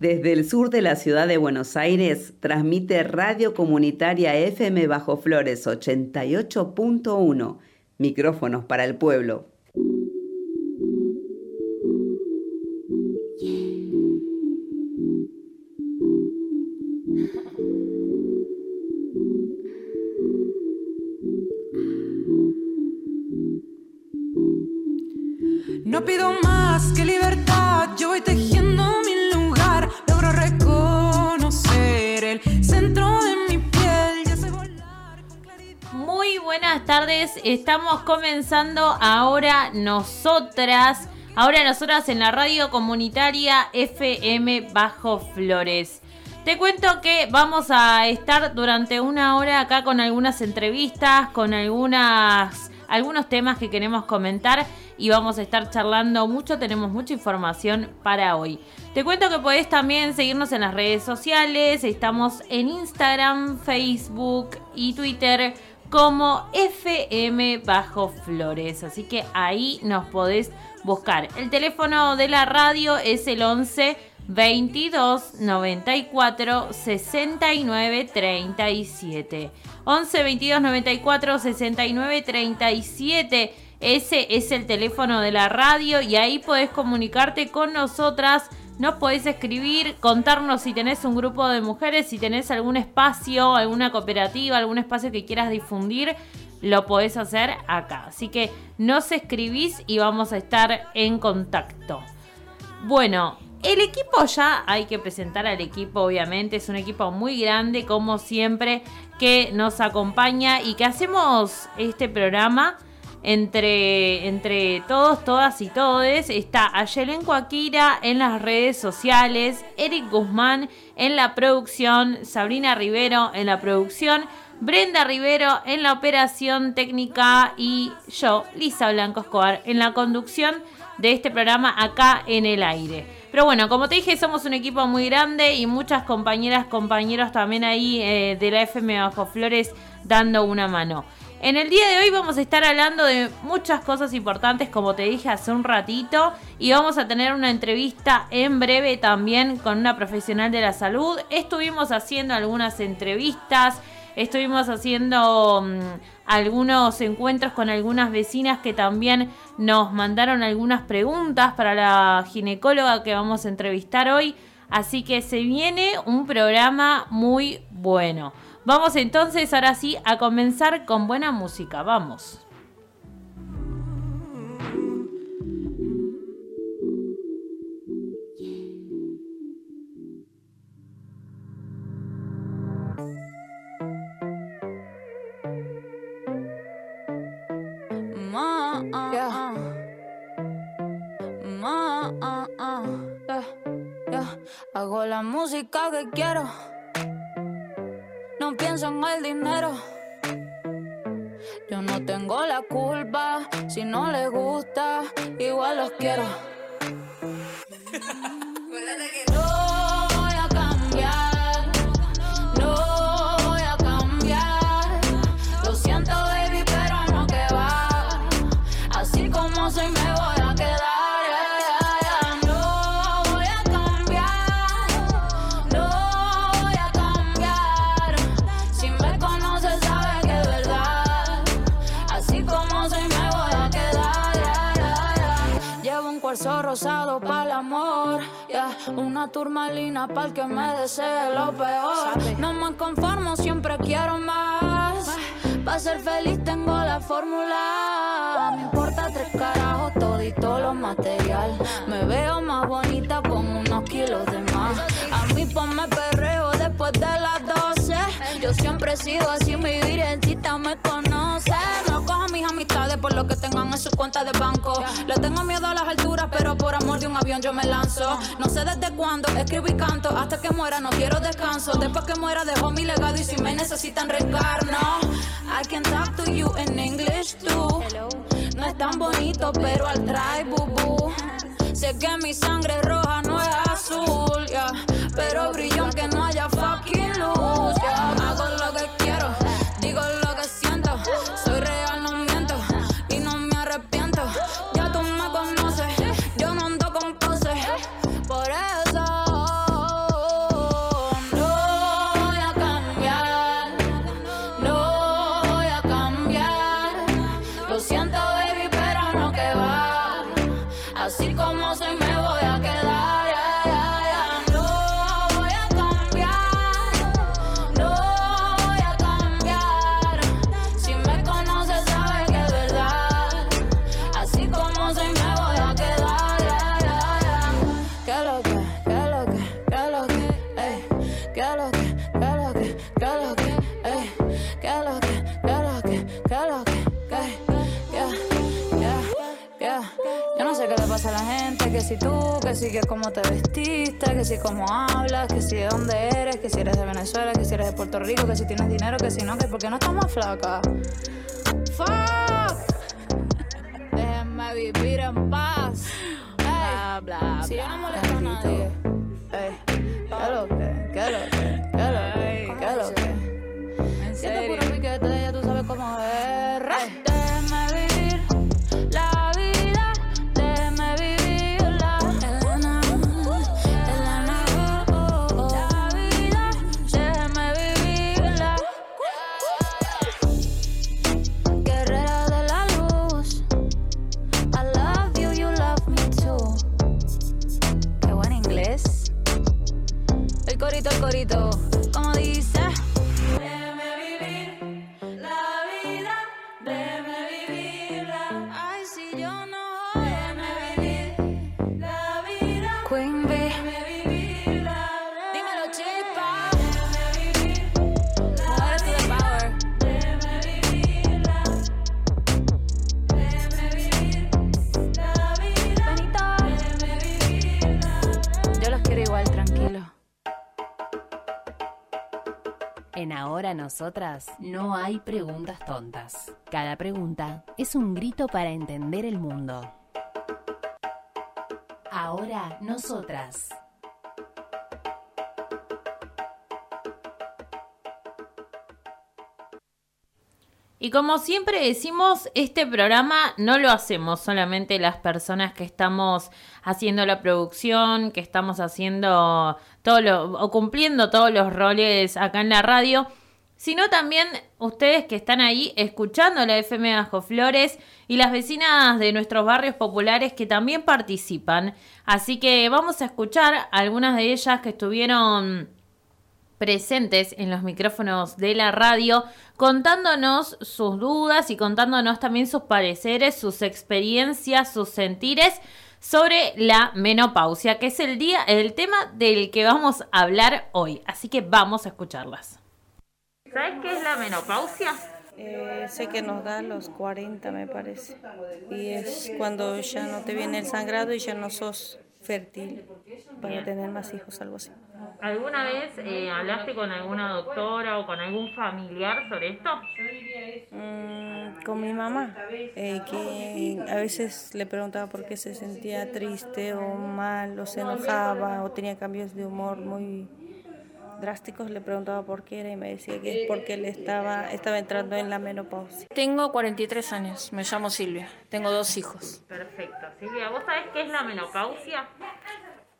Desde el sur de la ciudad de Buenos Aires transmite Radio Comunitaria FM Bajo Flores 88.1, micrófonos para el pueblo. Estamos comenzando ahora nosotras, ahora nosotras en la radio comunitaria FM Bajo Flores. Te cuento que vamos a estar durante una hora acá con algunas entrevistas, con algunas, algunos temas que queremos comentar y vamos a estar charlando mucho, tenemos mucha información para hoy. Te cuento que podés también seguirnos en las redes sociales, estamos en Instagram, Facebook y Twitter como FM Bajo Flores, así que ahí nos podés buscar. El teléfono de la radio es el 11 22 94 69 37. 11 22 94 69 37. Ese es el teléfono de la radio y ahí podés comunicarte con nosotras. Nos podés escribir, contarnos si tenés un grupo de mujeres, si tenés algún espacio, alguna cooperativa, algún espacio que quieras difundir, lo podés hacer acá. Así que nos escribís y vamos a estar en contacto. Bueno, el equipo ya hay que presentar al equipo, obviamente. Es un equipo muy grande, como siempre, que nos acompaña y que hacemos este programa entre, entre todos, todas y todes. Está Ayelen Akira en las redes sociales, Eric Guzmán en la producción, Sabrina Rivero en la producción, Brenda Rivero en la operación técnica y yo, Lisa Blanco Escobar, en la conducción de este programa acá en el aire. Pero bueno, como te dije, somos un equipo muy grande y muchas compañeras, compañeros también ahí eh, de la FM Bajo Flores dando una mano. En el día de hoy vamos a estar hablando de muchas cosas importantes, como te dije hace un ratito, y vamos a tener una entrevista en breve también con una profesional de la salud. Estuvimos haciendo algunas entrevistas, estuvimos haciendo mm, algunos encuentros con algunas vecinas que también nos mandaron algunas preguntas para la ginecóloga que vamos a entrevistar hoy. Así que se viene un programa muy bueno. Vamos entonces ahora sí a comenzar con buena música. Vamos. Ma, ah, ah. Ma, ah. Hago la música que quiero. No pienso en el dinero. Yo no tengo la culpa. Si no les gusta, igual los quiero. rosado para el amor. yeah. Una turmalina para el que me desee lo peor. No me conformo, siempre quiero más. Para ser feliz tengo la fórmula. Me importa tres carajos, todito lo material. Me veo más bonita con unos kilos de más. A mí ponme perreo después de las 12. Yo siempre he sido así, mi virgencita me conoce. No mis amistades por lo que tengan en su cuenta de banco. Le tengo miedo a las alturas, pero por amor de un avión yo me lanzo. No sé desde cuándo, escribo y canto. Hasta que muera no quiero descanso. Después que muera dejo mi legado y si me necesitan reencarno. I can talk to you in English too. No es tan bonito, pero al try, boo boo. Sé que mi sangre roja no es azul, yeah. Pero brilla aunque no haya fucking luz, yeah. Hago lo que quiero, que si tú, que si que cómo te vestiste, que si cómo hablas, que si de dónde eres, que si eres de Venezuela, que si eres de Puerto Rico, que si tienes dinero, que si no, que porque no estás más flaca. Fuck. Déjenme vivir en paz. Ey, Bla, bla, si yo no molesto a nadie. Ey, ¿qué lo que? ¿Qué lo que? Nosotras no hay preguntas tontas. Cada pregunta es un grito para entender el mundo. Ahora Nosotras. Y como siempre decimos, este programa no lo hacemos solamente las personas que estamos haciendo la producción, que estamos haciendo todo lo, o cumpliendo todos los roles acá en la radio, sino también ustedes que están ahí escuchando la FM Bajo Flores y las vecinas de nuestros barrios populares que también participan. Así que vamos a escuchar algunas de ellas que estuvieron presentes en los micrófonos de la radio, contándonos sus dudas y contándonos también sus pareceres, sus experiencias, sus sentires sobre la menopausia, que es el día, el tema del que vamos a hablar hoy. Así que vamos a escucharlas. ¿Sabes qué es la menopausia? Eh, sé que nos da a los 40, me parece. Y es cuando ya no te viene el sangrado y ya no sos fértil para tener más hijos, algo así. ¿Alguna vez eh, hablaste con alguna doctora o con algún familiar sobre esto? Mm, con mi mamá, eh, que a veces le preguntaba por qué se sentía triste o mal, o se enojaba, o tenía cambios de humor muy drásticos, le preguntaba por qué era y me decía que es porque él estaba, estaba entrando en la menopausia. Tengo 43 años, me llamo Silvia, tengo dos hijos. Perfecto. Silvia, ¿vos sabés qué es la menopausia?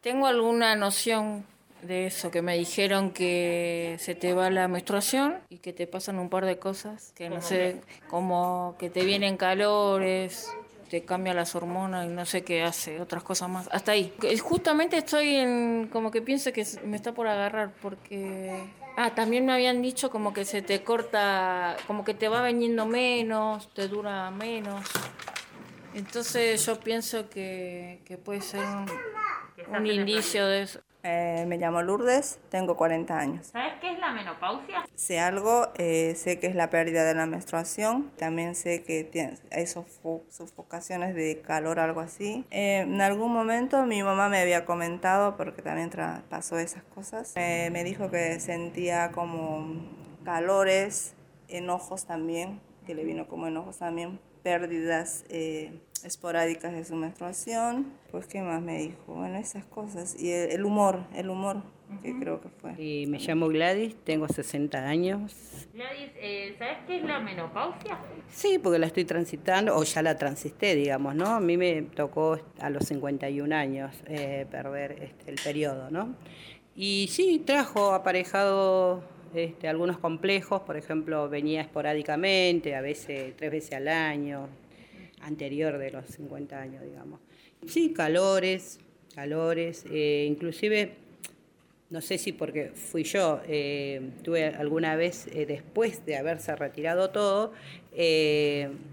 Tengo alguna noción de eso, que me dijeron que se te va la menstruación y que te pasan un par de cosas, que no sé, como que te vienen calores, te cambian las hormonas y no sé qué hace, otras cosas más. Hasta ahí. Que Justamente estoy en, como que pienso que me está por agarrar porque... Ah, también me habían dicho como que se te corta, como que te va veniendo menos, te dura menos. Entonces yo pienso que, que puede ser un, un indicio de eso. Eh, me llamo Lourdes, tengo 40 años. ¿Sabés qué es la menopausia? Sé algo, eh, sé que es la pérdida de la menstruación, también sé que tiene, hay sofo- sofocaciones de calor, algo así. Eh, en algún momento mi mamá me había comentado, porque también pasó esas cosas, eh, me dijo que sentía como calores, enojos también, que le vino como enojos también, pérdidas eh, esporádicas de su menstruación. Pues, ¿qué más me dijo? Bueno, esas cosas. Y el, el humor, el humor, que creo que fue. Y me llamo Gladys, tengo 60 años. Gladys, eh, ¿sabés qué es la menopausia? Sí, porque la estoy transitando, o ya la transité, digamos, ¿no? A mí me tocó a los 51 años eh, perder este, el periodo, ¿no? Y sí, trajo aparejado este, algunos complejos, por ejemplo, venía esporádicamente, a veces tres veces al año, anterior de los 50 años, digamos. Sí, calores, calores, eh, inclusive no sé si porque fui yo, eh, tuve alguna vez, eh, después de haberse retirado todo,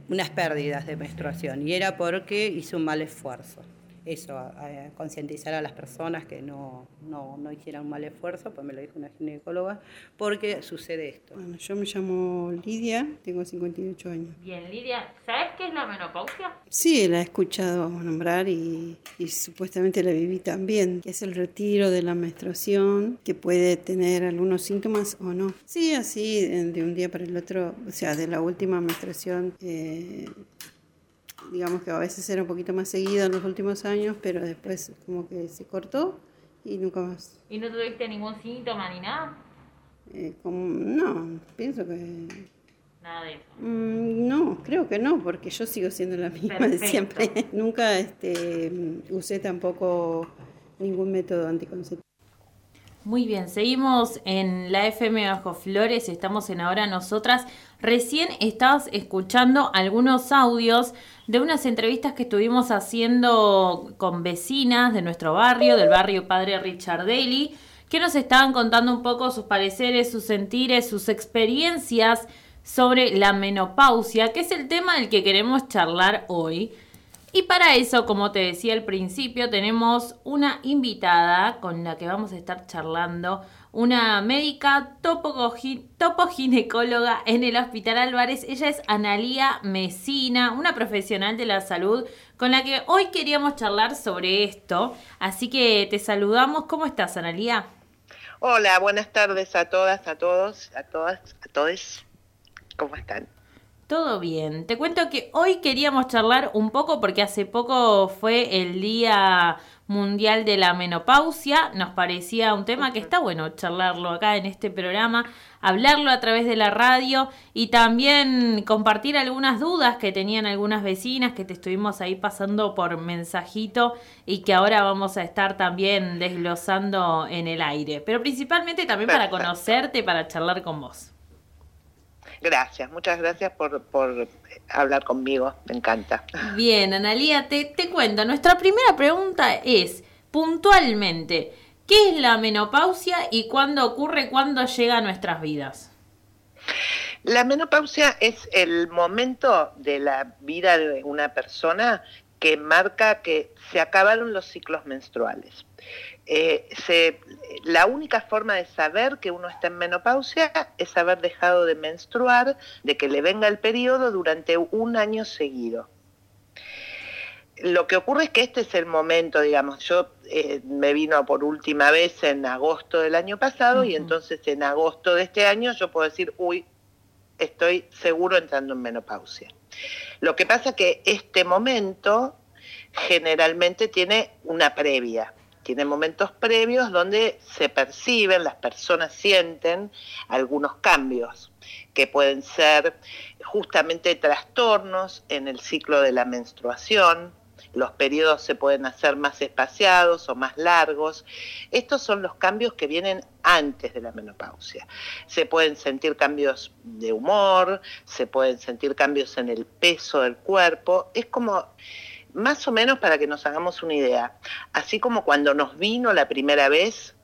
unas pérdidas de menstruación. Y era porque hice un mal esfuerzo. Eso, a- a concientizar a las personas que no, no, no hicieran un mal esfuerzo, pues me lo dijo una ginecóloga, porque sucede esto. Bueno, yo me llamo Lidia, tengo 58 años. Bien, Lidia, ¿sabes qué es la menopausia? Sí, la he escuchado nombrar y, y supuestamente la viví también, que es el retiro de la menstruación, que puede tener algunos síntomas o no. Sí, así de, de un día para el otro, o sea, de la última menstruación, eh, digamos que a veces era un poquito más seguido en los últimos años, pero después como que se cortó y nunca más. ¿Y no tuviste ningún síntoma ni nada? Eh, como, no, pienso que Nada de eso. Mm, No, creo que no, porque yo sigo siendo la misma de Perfecto. siempre. Nunca este, usé tampoco ningún método anticonceptivo. Muy bien, seguimos en la FM Bajo Flores, estamos en Ahora Nosotras. Recién estabas escuchando algunos audios de unas entrevistas que estuvimos haciendo con vecinas de nuestro barrio, del barrio Padre Richard Daly, que nos estaban contando un poco sus pareceres, sus sentires, sus experiencias sobre la menopausia, que es el tema del que queremos charlar hoy. Y para eso, como te decía al principio, tenemos una invitada con la que vamos a estar charlando, una médica topoginecóloga en el Hospital Álvarez. Ella es Analía Mesina, una profesional de la salud con la que hoy queríamos charlar sobre esto. Así que te saludamos. ¿Cómo estás, Analía? Hola, buenas tardes a todas, a todos, a todas, a todos. ¿Cómo están? Todo bien. Te cuento que hoy queríamos charlar un poco porque hace poco fue el Día Mundial de la Menopausia. Nos parecía un tema que está bueno charlarlo acá en este programa, hablarlo a través de la radio y también compartir algunas dudas que tenían algunas vecinas que te estuvimos ahí pasando por mensajito y que ahora vamos a estar también desglosando en el aire. Pero principalmente también para conocerte, para charlar con vos. Gracias, muchas gracias por, por hablar conmigo, me encanta. Bien, Analía, te, te cuento. Nuestra primera pregunta es, puntualmente, ¿qué es la menopausia y cuándo ocurre, cuándo llega a nuestras vidas? La menopausia es el momento de la vida de una persona que marca que se acabaron los ciclos menstruales. Eh, se- la única forma de saber que uno está en menopausia es haber dejado de menstruar, de que le venga el periodo durante un año seguido. Lo que ocurre es que este es el momento, digamos, yo eh, me vino por última vez en agosto del año pasado y entonces en agosto de este año yo puedo decir, uy, estoy seguro entrando en menopausia. Lo que pasa que este momento generalmente tiene una previa, tiene momentos previos donde se perciben, las personas sienten algunos cambios que pueden ser justamente trastornos en el ciclo de la menstruación, los periodos se pueden hacer más espaciados o más largos. Estos son los cambios que vienen antes de la menopausia. Se pueden sentir cambios de humor, se pueden sentir cambios en el peso del cuerpo. Es como, más o menos para que nos hagamos una idea, así como cuando nos vino la primera vez,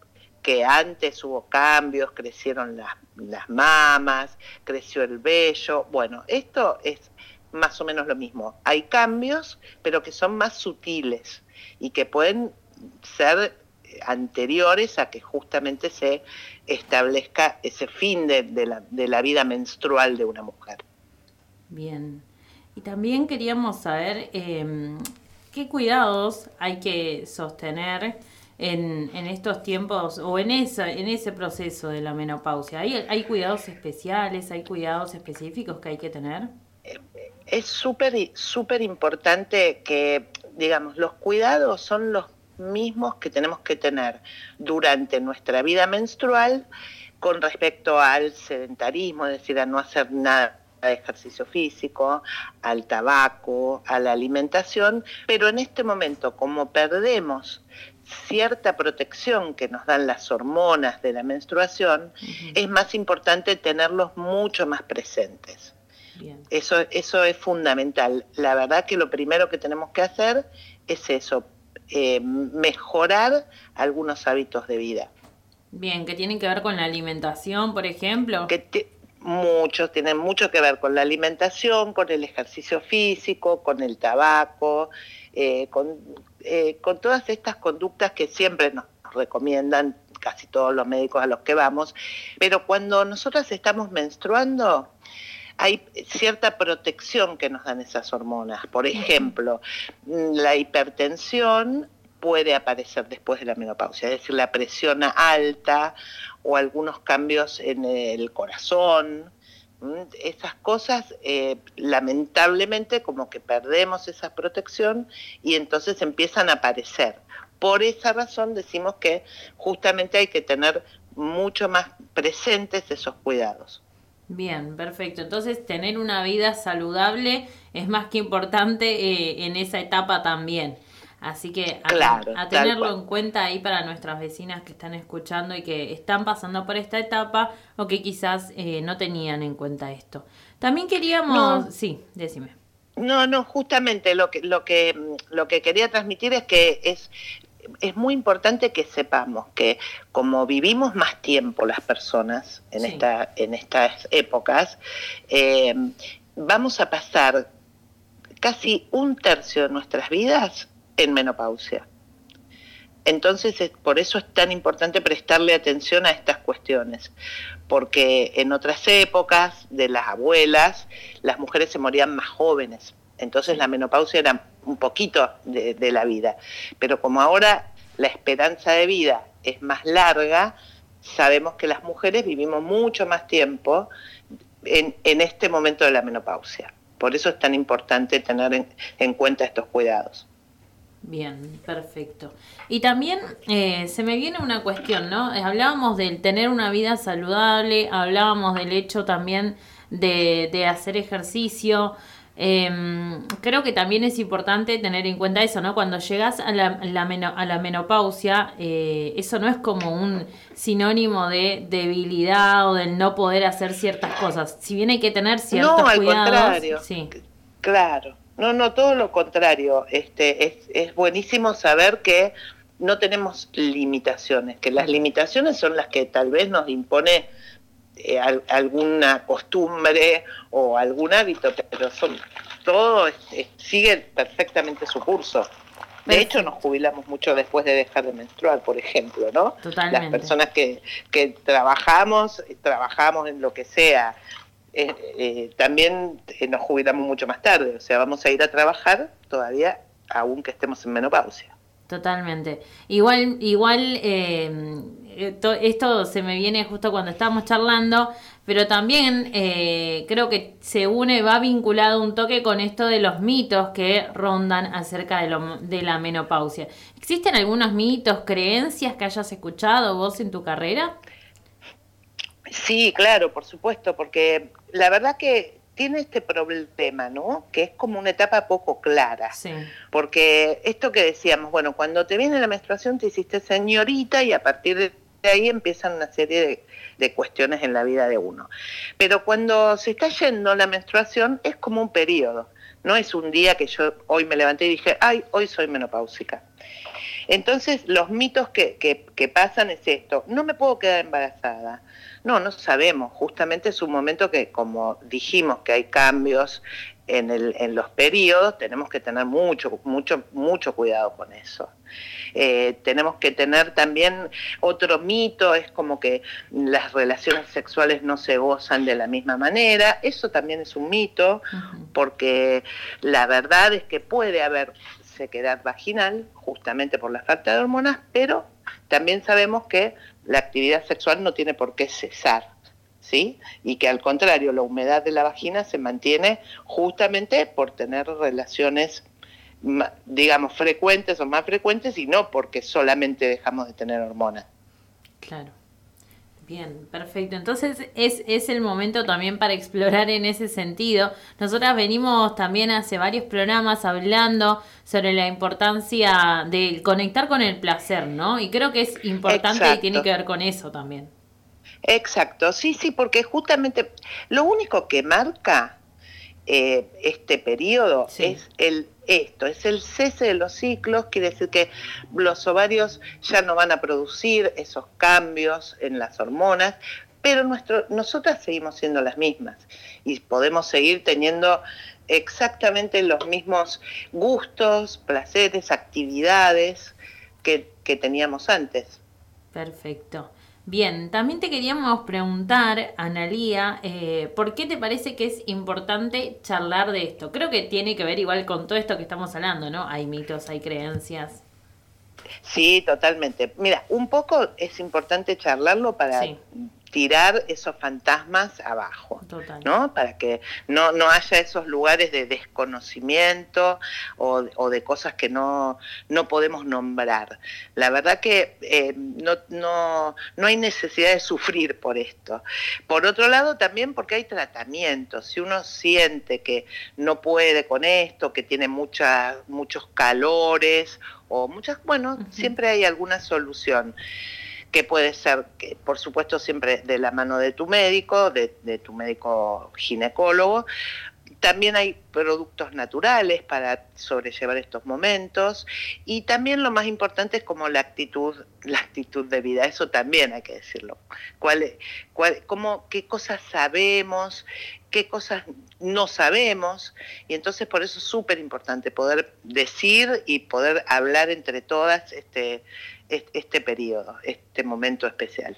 que antes hubo cambios, crecieron las, las mamas, creció el vello. Bueno, esto es más o menos lo mismo. Hay cambios, pero que son más sutiles y que pueden ser anteriores a que justamente se establezca ese fin de, de la, de la vida menstrual de una mujer. Bien. Y también queríamos saber eh, qué cuidados hay que sostener en, en estos tiempos o en, esa, en ese proceso de la menopausia. ¿Hay, ¿Hay cuidados especiales, hay cuidados específicos que hay que tener? Es súper súper importante que, digamos, los cuidados son los mismos que tenemos que tener durante nuestra vida menstrual con respecto al sedentarismo, es decir, a no hacer nada de ejercicio físico, al tabaco, a la alimentación, pero en este momento, como perdemos cierta protección que nos dan las hormonas de la menstruación, es más importante tenerlos mucho más presentes. Bien. Eso, eso es fundamental. La verdad que lo primero que tenemos que hacer es eso, eh, mejorar algunos hábitos de vida. Bien, que tienen que ver con la alimentación, por ejemplo. Que te- muchos tienen mucho que ver con la alimentación, con el ejercicio físico, con el tabaco, eh, con, eh, con todas estas conductas que siempre nos recomiendan casi todos los médicos a los que vamos, pero cuando nosotras estamos menstruando, hay cierta protección que nos dan esas hormonas. Por ejemplo, la hipertensión puede aparecer después de la menopausia, es decir, la presión alta o algunos cambios en el corazón. Esas cosas, eh, lamentablemente, como que perdemos esa protección y entonces empiezan a aparecer. Por esa razón decimos que justamente hay que tener mucho más presentes esos cuidados. Bien, perfecto. Entonces, tener una vida saludable es más que importante eh, en esa etapa también. Así que a, Claro, a tal tenerlo en cuenta ahí para nuestras vecinas que están escuchando y que están pasando por esta etapa o que quizás eh, no tenían en cuenta esto. También queríamos... No. Sí, decime. No, no, justamente lo que, lo que, lo que quería transmitir es que es, es muy importante que sepamos que como vivimos más tiempo las personas en, Sí. esta, en estas épocas, eh, vamos a pasar casi un tercio de nuestras vidas en menopausia. Entonces, es- por eso es tan importante prestarle atención a estas cuestiones, porque en otras épocas de las abuelas, las mujeres se morían más jóvenes, entonces la menopausia era un poquito de, la vida, pero como ahora la esperanza de vida es más larga, sabemos que las mujeres vivimos mucho más tiempo en, este momento de la menopausia. Por eso es tan importante tener en- en cuenta estos cuidados. Bien, perfecto. Y también eh, se me viene una cuestión, ¿no? Eh, Hablábamos del tener una vida saludable, hablábamos del hecho también de, de hacer ejercicio. Em, creo que también es importante tener en cuenta eso, ¿no? Cuando llegas a la, la meno- a la menopausia, eh, eso no es como un sinónimo de debilidad o del no poder hacer ciertas cosas. Si bien hay que tener ciertos no, al cuidados, contrario. sí. Claro. No, no, todo lo contrario. Este, es, es buenísimo saber que no tenemos limitaciones, que las limitaciones son las que tal vez nos impone eh, al- alguna costumbre o algún hábito, pero son todo es- es- sigue perfectamente su curso. De hecho, nos jubilamos mucho después de dejar de menstruar, por ejemplo, ¿no? Totalmente. Las personas que, que trabajamos, trabajamos en lo que sea, eh, eh, también eh, nos jubilamos mucho más tarde, o sea, vamos a ir a trabajar todavía, aún que estemos en menopausia. Totalmente. Igual, igual eh, to- esto se me viene justo cuando estábamos charlando, pero también eh, creo que se une, va vinculado un toque con esto de los mitos que rondan acerca de, lo- de la menopausia. ¿Existen algunos mitos, creencias que hayas escuchado vos en tu carrera? Sí, claro, por supuesto, porque la verdad que tiene este problema, ¿no? Que es como una etapa poco clara. Sí. Porque esto que decíamos, bueno, cuando te viene la menstruación te hiciste señorita y a partir de ahí empiezan una serie de, de cuestiones en la vida de uno. Pero cuando se está yendo la menstruación es como un periodo. No es un día que yo hoy me levanté y dije, ay, hoy soy menopáusica. Entonces, los mitos que, que, que pasan es esto, no me puedo quedar embarazada. No, no sabemos, justamente es un momento que, como dijimos que hay cambios en, el, en los periodos, tenemos que tener mucho, mucho, mucho cuidado con eso. Eh, tenemos que tener también otro mito, es como que las relaciones sexuales no se gozan de la misma manera, eso también es un mito, porque la verdad es que puede haber sequedad vaginal, justamente por la falta de hormonas, pero también sabemos que la actividad sexual no tiene por qué cesar, ¿sí? Y que al contrario, la humedad de la vagina se mantiene justamente por tener relaciones, digamos, frecuentes o más frecuentes y no porque solamente dejamos de tener hormonas. Claro. Bien, perfecto. Entonces es, es el momento también para explorar en ese sentido. Nosotras venimos también hace varios programas hablando sobre la importancia de conectar con el placer, ¿no? Y creo que es importante y tiene que ver con eso también. Exacto, sí, sí, porque justamente lo único que marca eh, este periodo es el esto, es el cese de los ciclos, quiere decir que los ovarios ya no van a producir esos cambios en las hormonas, pero nuestro, nosotras seguimos siendo las mismas y podemos seguir teniendo exactamente los mismos gustos, placeres, actividades que, que teníamos antes. Perfecto. Bien, también te queríamos preguntar, Analía, eh, ¿por qué te parece que es importante charlar de esto? Creo que tiene que ver igual con todo esto que estamos hablando, ¿no? Hay mitos, hay creencias. Sí, totalmente. Mira, un poco es importante charlarlo para Sí. Tirar esos fantasmas abajo, Total. ¿no? Para que no, no haya esos lugares de desconocimiento o, o de cosas que no, no podemos nombrar. La verdad que eh, no, no, no hay necesidad de sufrir por esto. Por otro lado, también porque hay tratamientos. Si uno siente que no puede con esto, que tiene mucha, muchos calores o muchas, bueno, siempre hay alguna solución que puede ser, que, por supuesto, siempre de la mano de tu médico, de, tu médico ginecólogo. También hay productos naturales para sobrellevar estos momentos y también lo más importante es como la actitud, la actitud de vida, eso también hay que decirlo. ¿Cuál, cuál, cómo, ¿Qué cosas sabemos? ¿Qué cosas no sabemos? Y entonces por eso es súper importante poder decir y poder hablar entre todas este, este, periodo, este momento especial.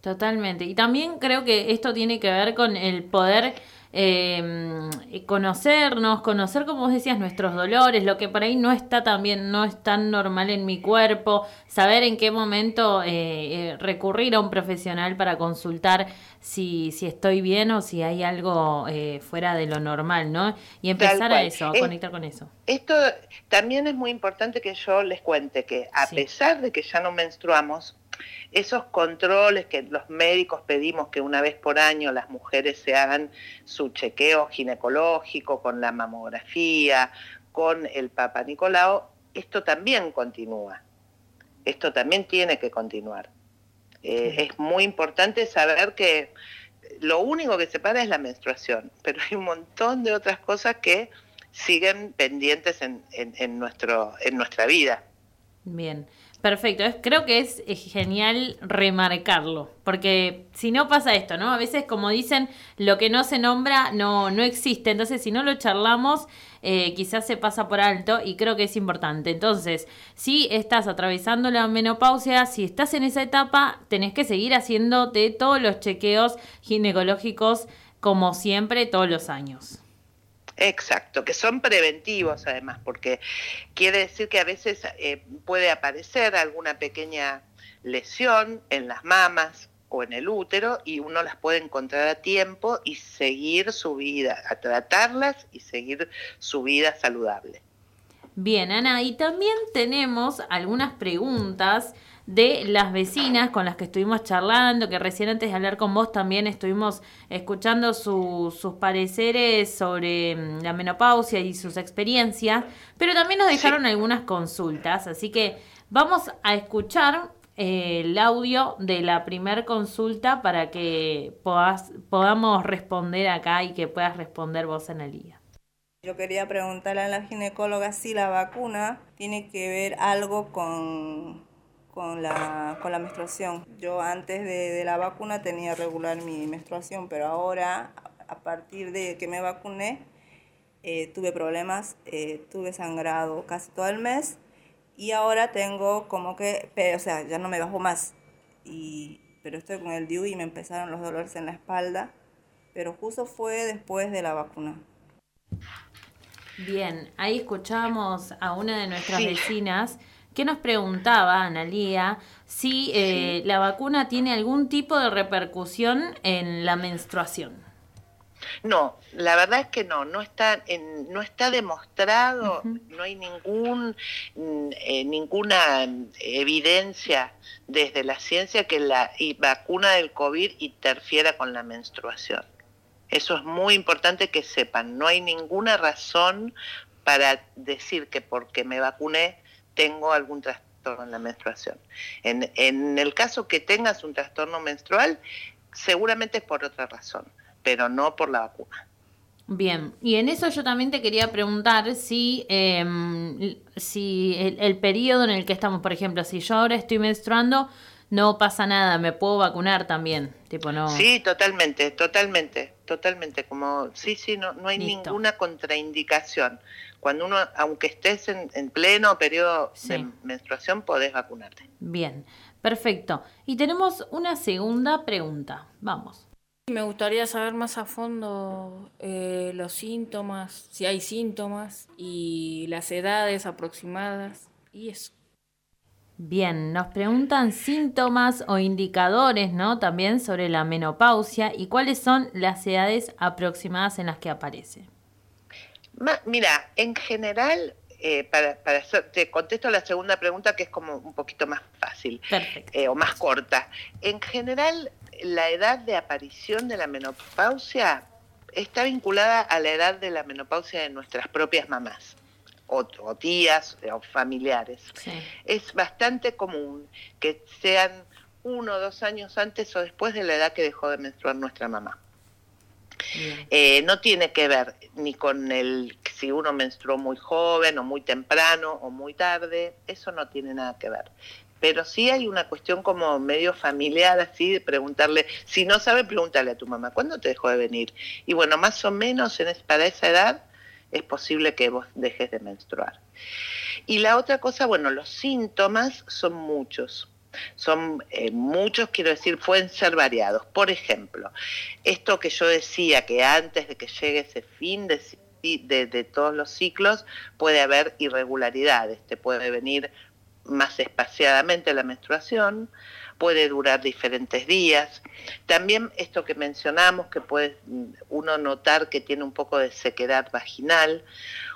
Totalmente. Y también creo que esto tiene que ver con el poder eh, conocernos, conocer, como vos decías, nuestros dolores, lo que por ahí no está tan bien, no es tan normal en mi cuerpo, saber en qué momento eh, eh, recurrir a un profesional para consultar si, si estoy bien o si hay algo eh, fuera de lo normal, ¿no? Y empezar a eso, a Es- conectar con eso. Esto también es muy importante que yo les cuente que a Sí. pesar de que ya no menstruamos, esos controles que los médicos pedimos que una vez por año las mujeres se hagan su chequeo ginecológico con la mamografía, con el Papa Nicolau, esto también continúa. Esto también tiene que continuar. Eh, Es muy importante saber que lo único que separa es la menstruación, pero hay un montón de otras cosas que siguen pendientes en, en- en nuestro, en nuestra vida. Bien, perfecto. Creo que es, genial remarcarlo, porque si no pasa esto, ¿no? A veces, como dicen, lo que no se nombra no, no existe. Entonces, si no lo charlamos, eh, quizás se pasa por alto y creo que es importante. Entonces, si estás atravesando la menopausia, si estás en esa etapa, tenés que seguir haciéndote todos los chequeos ginecológicos como siempre, todos los años. Exacto, que son preventivos además, porque quiere decir que a veces eh, puede aparecer alguna pequeña lesión en las mamas o en el útero y uno las puede encontrar a tiempo y seguir su vida, a tratarlas y seguir su vida saludable. Bien, Ana, y también tenemos algunas preguntas de las vecinas con las que estuvimos charlando, que recién antes de hablar con vos también estuvimos escuchando su- sus pareceres sobre mm, la menopausia y sus experiencias, pero también nos dejaron algunas consultas, así que vamos a escuchar eh, el audio de la primer consulta para que podas- podamos responder acá y que puedas responder vos, Analía. Yo quería preguntarle a la ginecóloga si la vacuna tiene que ver algo con, con, la, con la menstruación. Yo antes de, de la vacuna tenía regular mi menstruación, pero ahora, a partir de que me vacuné, eh, tuve problemas, eh, tuve sangrado casi todo el mes y ahora tengo como que, o sea, ya no me bajo más. Y, pero estoy con el DIU y me empezaron los dolores en la espalda, pero justo fue después de la vacuna. Bien, ahí escuchamos a una de nuestras Sí. vecinas que nos preguntaba, Analía, si eh, la vacuna tiene algún tipo de repercusión en la menstruación. No, la verdad es que no, no está, en- no está demostrado, no hay ningún, mm, eh, ninguna evidencia desde la ciencia que la vacuna del COVID interfiera con la menstruación. Eso es muy importante que sepan, no hay ninguna razón para decir que porque me vacuné tengo algún trastorno en la menstruación. En, en el caso que tengas un trastorno menstrual, seguramente es por otra razón, pero no por la vacuna. Bien, y en eso yo también te quería preguntar si, em, si el, el periodo en el que estamos, por ejemplo, si yo ahora estoy menstruando, no pasa nada, me puedo vacunar también. Tipo, no. Sí, totalmente, totalmente, totalmente. Como, sí, sí, no, no hay ninguna contraindicación. Cuando uno, aunque estés en, en pleno periodo de menstruación, podés vacunarte. Bien, perfecto. Y tenemos una segunda pregunta. Vamos. Me gustaría saber más a fondo eh, los síntomas, si hay síntomas y las edades aproximadas y eso. Bien, nos preguntan síntomas o indicadores, ¿no? También sobre la menopausia y cuáles son las edades aproximadas en las que aparece. mira, en general, eh, para, te contesto la segunda pregunta que es como un poquito más fácil eh, o más corta. En general, la edad de aparición de la menopausia está vinculada a la edad de la menopausia de nuestras propias mamás o, tías o familiares. Es bastante común que sean uno o dos años antes o después de la edad que dejó de menstruar nuestra mamá. Eh, no tiene que ver ni con el si uno menstruó muy joven o muy temprano o muy tarde, eso no tiene nada que ver. Pero sí hay una cuestión como medio familiar, así, de preguntarle, si no sabe, pregúntale a tu mamá, ¿cuándo te dejó de venir? Y bueno, más o menos en para esa edad es posible que vos dejes de menstruar. Y la otra cosa, bueno, los síntomas son muchos. Son eh, muchos, quiero decir, pueden ser variados. Por ejemplo, esto que yo decía, que antes de que llegue ese fin de, de, de todos los ciclos, puede haber irregularidades. Te puede venir más espaciadamente la menstruación, puede durar diferentes días. También esto que mencionamos, que puede uno notar que tiene un poco de sequedad vaginal.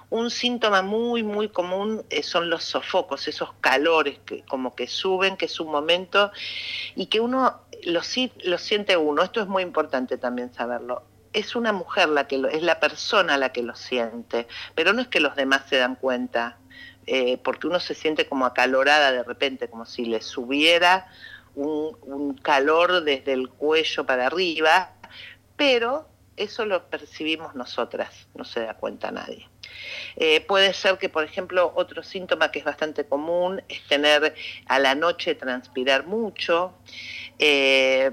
Un síntoma muy, muy común eh, son los sofocos, esos calores que como que suben, que es un momento y que uno lo, lo siente uno. Esto es muy importante también saberlo es una mujer la que lo, es la persona la que lo siente, pero no es que los demás se dan cuenta, eh, porque uno se siente como acalorada de repente, como si le subiera un, calor desde el cuello para arriba, pero eso lo percibimos nosotras, no se da cuenta nadie. Eh, puede ser que, por ejemplo, otro síntoma que es bastante común es tener a la noche transpirar mucho. Eh,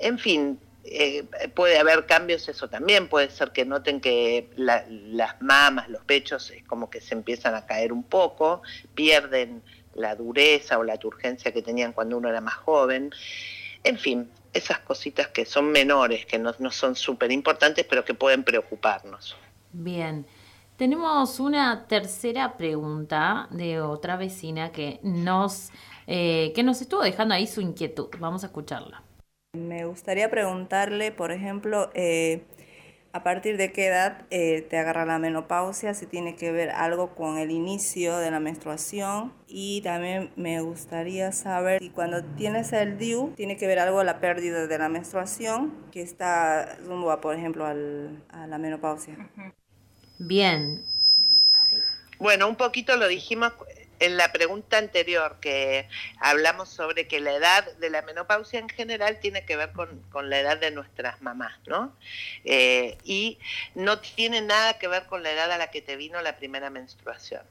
en fin, eh, puede haber cambios, eso también. Puede ser que noten que las mamas, los pechos, es como que se empiezan a caer un poco, pierden la dureza o la turgencia que tenían cuando uno era más joven. En fin, esas cositas que son menores, que no, son súper importantes, pero que pueden preocuparnos. Bien. Tenemos una tercera pregunta de otra vecina que nos, eh, que nos estuvo dejando ahí su inquietud. Vamos a escucharla. Me gustaría preguntarle, por ejemplo, eh, a partir de qué edad eh, te agarra la menopausia, si tiene que ver algo con el inicio de la menstruación y también me gustaría saber si cuando tienes el DIU tiene que ver algo la pérdida de la menstruación que está rumbo por ejemplo, al, a la menopausia. Bien. Bueno, un poquito lo dijimos en la pregunta anterior que hablamos sobre que la edad de la menopausia en general tiene que ver con, la edad de nuestras mamás, ¿no? Eh, y no tiene nada que ver con la edad a la que te vino la primera menstruación.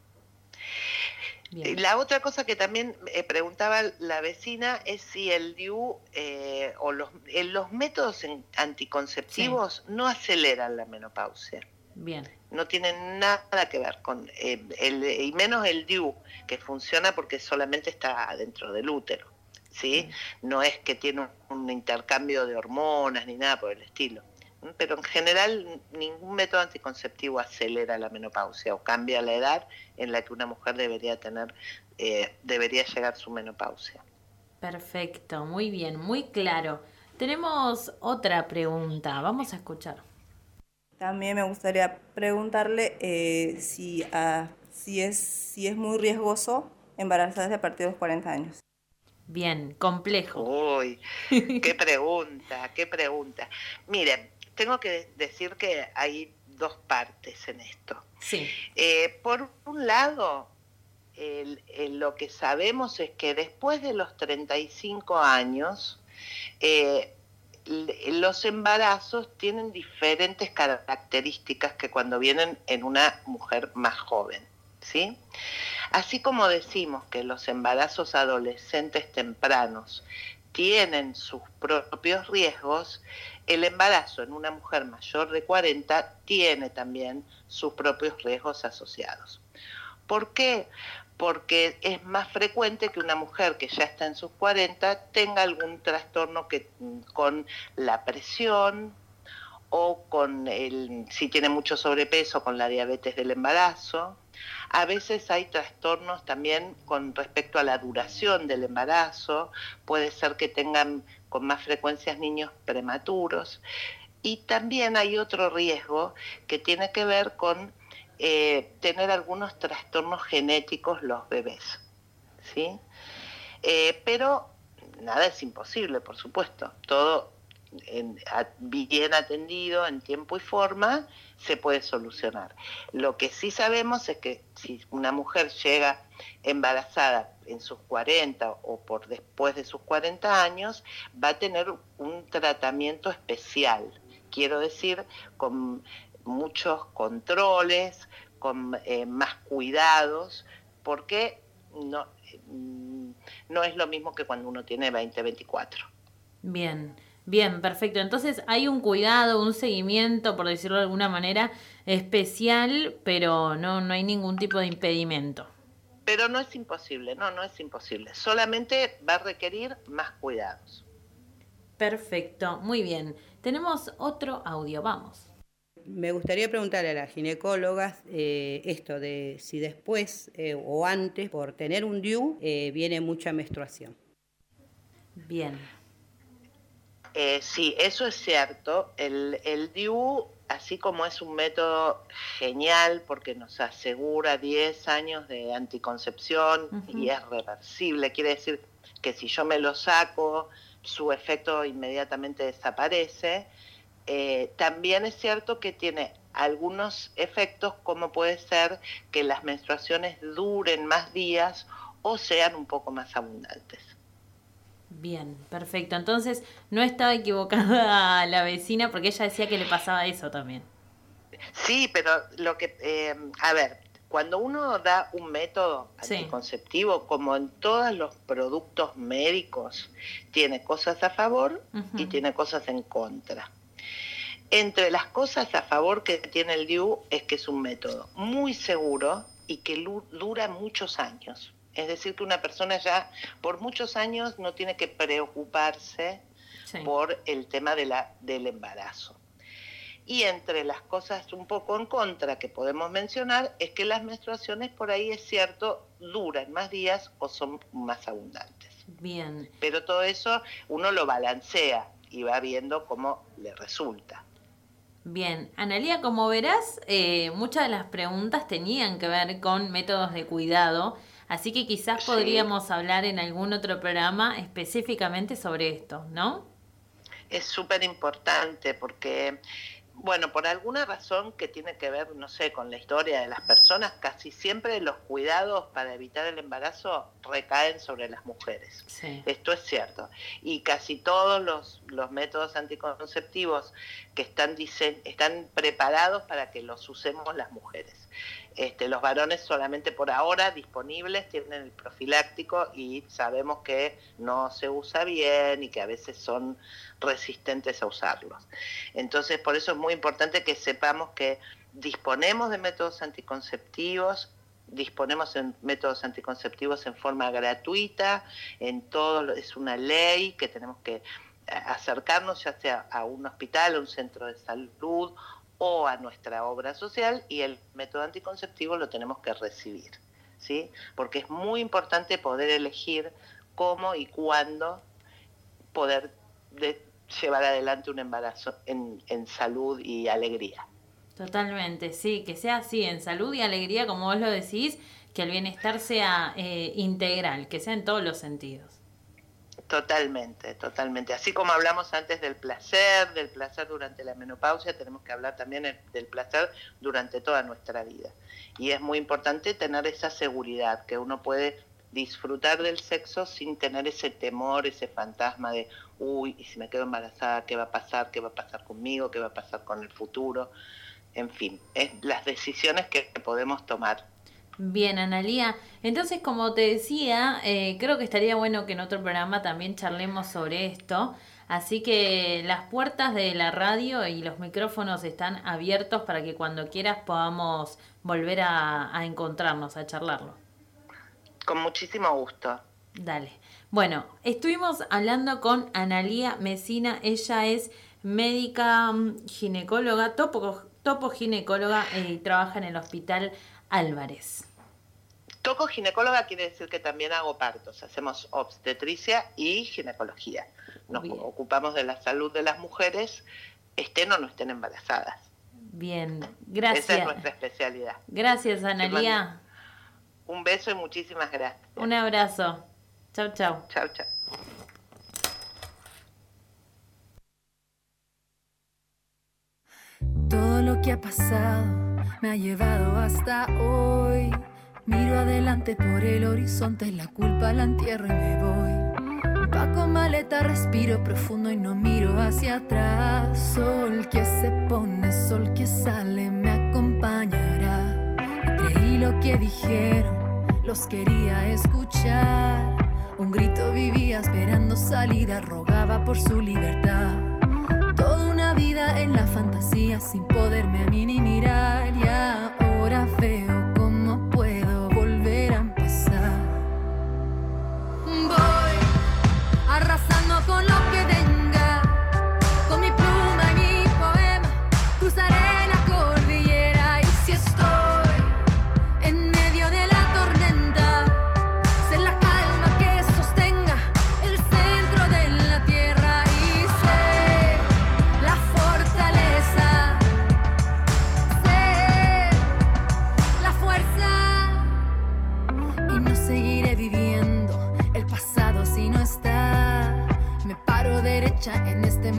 La otra cosa que también eh, preguntaba la vecina es si el DIU eh, o los, los métodos anticonceptivos no aceleran la menopausia. Bien. No tienen nada que ver con eh, el, y menos el DIU, que funciona porque solamente está dentro del útero. ¿sí? No es que tiene un, intercambio de hormonas ni nada por el estilo. Pero en general ningún método anticonceptivo acelera la menopausia o cambia la edad en la que una mujer debería tener, eh, debería llegar su menopausia. Perfecto, muy bien, muy claro. Tenemos otra pregunta, vamos a escuchar. También me gustaría preguntarle eh, si, ah, si, es, si es muy riesgoso embarazarse a partir de los 40 años. Bien, complejo. Uy, qué pregunta, qué pregunta. Miren, tengo que decir que hay dos partes en esto. Sí. Eh, por un lado, lo que sabemos es que después de los 35 años, eh, los embarazos tienen diferentes características que cuando vienen en una mujer más joven. ¿sí? Así como decimos que los embarazos adolescentes tempranos tienen sus propios riesgos, el embarazo en una mujer mayor de 40 tiene también sus propios riesgos asociados. ¿Por qué? Porque es más frecuente que una mujer que ya está en sus 40 tenga algún trastorno que, con la presión o con el, si tiene mucho sobrepeso, con la diabetes del embarazo, a veces hay trastornos también con respecto a la duración del embarazo, puede ser que tengan con más frecuencias niños prematuros. Y también hay otro riesgo que tiene que ver con eh, tener algunos trastornos genéticos los bebés. ¿sí? Eh, pero nada es imposible, por supuesto. Todo bien atendido en tiempo y forma se puede solucionar. Lo que sí sabemos es que si una mujer llega embarazada en sus 40 o por después de sus 40 años, va a tener un tratamiento especial. Quiero decir, con muchos controles, con eh, más cuidados, porque no, mm, no es lo mismo que cuando uno tiene 20, 24. Bien. Bien, perfecto. Entonces hay un cuidado, un seguimiento, por decirlo de alguna manera, especial, pero no, no hay ningún tipo de impedimento. Pero no es imposible, no, no es imposible. Solamente va a requerir más cuidados. Perfecto, muy bien. Tenemos otro audio, vamos. Me gustaría preguntarle a las ginecólogas eh, esto de si después eh, o antes, por tener un DIU, eh, viene mucha menstruación. Bien. Eh, sí, eso es cierto. El, el DIU, así como es un método genial porque nos asegura 10 años de anticoncepción y es reversible, quiere decir que si yo me lo saco, su efecto inmediatamente desaparece. Eh, también es cierto que tiene algunos efectos como puede ser que las menstruaciones duren más días o sean un poco más abundantes. Bien, perfecto. Entonces, no estaba equivocada la vecina porque ella decía que le pasaba eso también. Sí, pero lo que, eh, a ver, cuando uno da un método anticonceptivo, como en todos los productos médicos, tiene cosas a favor y tiene cosas en contra. Entre las cosas a favor que tiene el DIU es que es un método muy seguro y que dura muchos años. Es decir, que una persona ya por muchos años no tiene que preocuparse por el tema de la, del embarazo. Y entre las cosas un poco en contra que podemos mencionar es que las menstruaciones por ahí es cierto duran más días o son más abundantes. Bien. Pero todo eso uno lo balancea y va viendo cómo le resulta. Bien, Analia, como verás, eh, muchas de las preguntas tenían que ver con métodos de cuidado Así que quizás podríamos hablar en algún otro programa específicamente sobre esto, ¿no? Es súper importante porque, bueno, por alguna razón que tiene que ver, no sé, con la historia de las personas, casi siempre los cuidados para evitar el embarazo recaen sobre las mujeres. Esto es cierto. Y casi todos los, los métodos anticonceptivos que están, están preparados para que los usemos las mujeres. Este, los varones solamente por ahora disponibles tienen el profiláctico y sabemos que no se usa bien y que a veces son resistentes a usarlos. Entonces, por eso es muy importante que sepamos que disponemos de métodos anticonceptivos, disponemos de métodos anticonceptivos en forma gratuita, en todo, es una ley que tenemos que acercarnos ya sea a un hospital, a un centro de salud o a nuestra obra social y el método anticonceptivo lo tenemos que recibir, ¿sí? Porque es muy importante poder elegir cómo y cuándo poder llevar adelante un embarazo en, salud y alegría. Totalmente, sí, que sea así, en salud y alegría, como vos lo decís, que el bienestar sea eh, integral, que sea en todos los sentidos. Totalmente, totalmente. Así como hablamos antes del placer, del placer durante la menopausia, tenemos que hablar también del placer durante toda nuestra vida. Y es muy importante tener esa seguridad, que uno puede disfrutar del sexo sin tener ese temor, ese fantasma de, uy, y si me quedo embarazada, ¿qué va a pasar? ¿Qué va a pasar conmigo? ¿Qué va a pasar con el futuro? En fin, es las decisiones que podemos tomar Bien, Analía. Entonces, como te decía, eh, creo que estaría bueno que en otro programa también charlemos sobre esto. Así que las puertas de la radio y los micrófonos están abiertos para que cuando quieras podamos volver a, a encontrarnos, a charlarlo. Con muchísimo gusto. Dale. Bueno, estuvimos hablando con Analía Mesina. Ella es médica mm, ginecóloga, topo, topo ginecóloga eh, y trabaja en el hospital Álvarez. Toco ginecóloga quiere decir que también hago partos. Hacemos obstetricia y ginecología. Nos Bien. ocupamos de la salud de las mujeres, estén o no estén embarazadas. Bien, Esa es gracias. nuestra especialidad. Gracias, Analía. mando- Un beso y muchísimas gracias. Un abrazo. Chau, chau. Chao, chao. Todo lo que ha pasado me ha llevado hasta hoy. Miro adelante por el horizonte, la culpa la entierro y me voy. Paco maleta, respiro profundo y no miro hacia atrás. Sol que se pone, sol que sale, me acompañará. Creí lo que dijeron, los quería escuchar. Un grito vivía esperando salida, rogaba por su libertad. En la fantasía sin poderme a mí ni mirar. Y ahora veo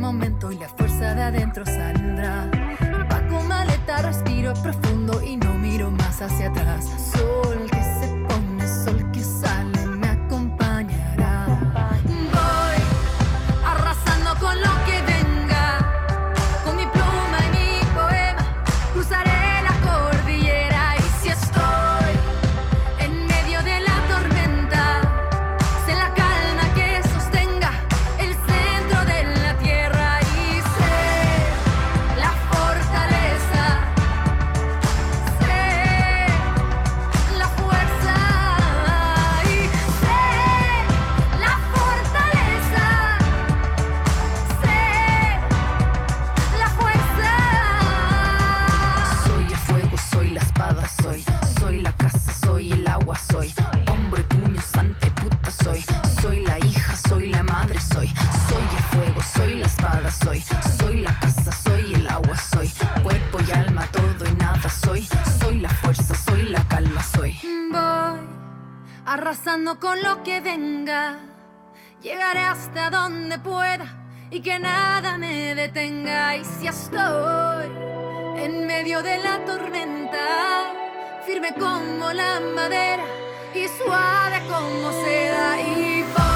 momento y la fuerza de adentro saldrá. Empaco maleta, respiro profundo y no miro más hacia atrás. Sol que y que nada me detenga. Y si estoy en medio de la tormenta, firme como la madera y suave como seda. Y voy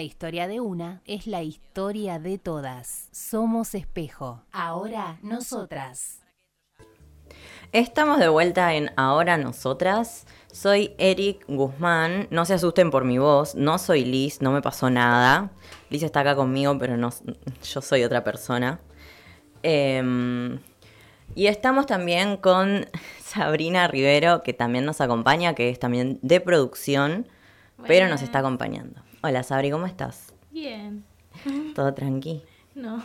La historia de una es la historia de todas. Somos espejo. Ahora nosotras. Estamos de vuelta en Ahora Nosotras. Soy Eric Guzmán. No se asusten por mi voz. No soy Liz, no me pasó nada. Liz está acá conmigo, pero no, yo soy otra persona. Em, y estamos también con Sabrina Rivero, que también nos acompaña, que es también de producción, pero nos está acompañando. Hola Sabri, ¿cómo estás? Bien. ¿Todo tranqui? No.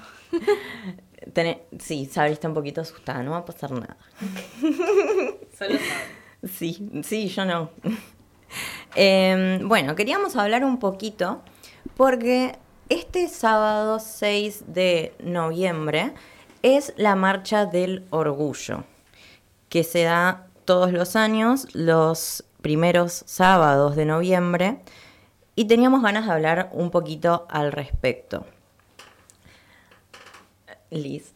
Tené- sí, Sabri está un poquito asustada, no va a pasar nada. Solo Sí, sí, yo no. Em, bueno, queríamos hablar un poquito porque este sábado 6 de noviembre es la Marcha del Orgullo, que se da todos los años, los primeros sábados de noviembre, y teníamos ganas de hablar un poquito al respecto. Liz.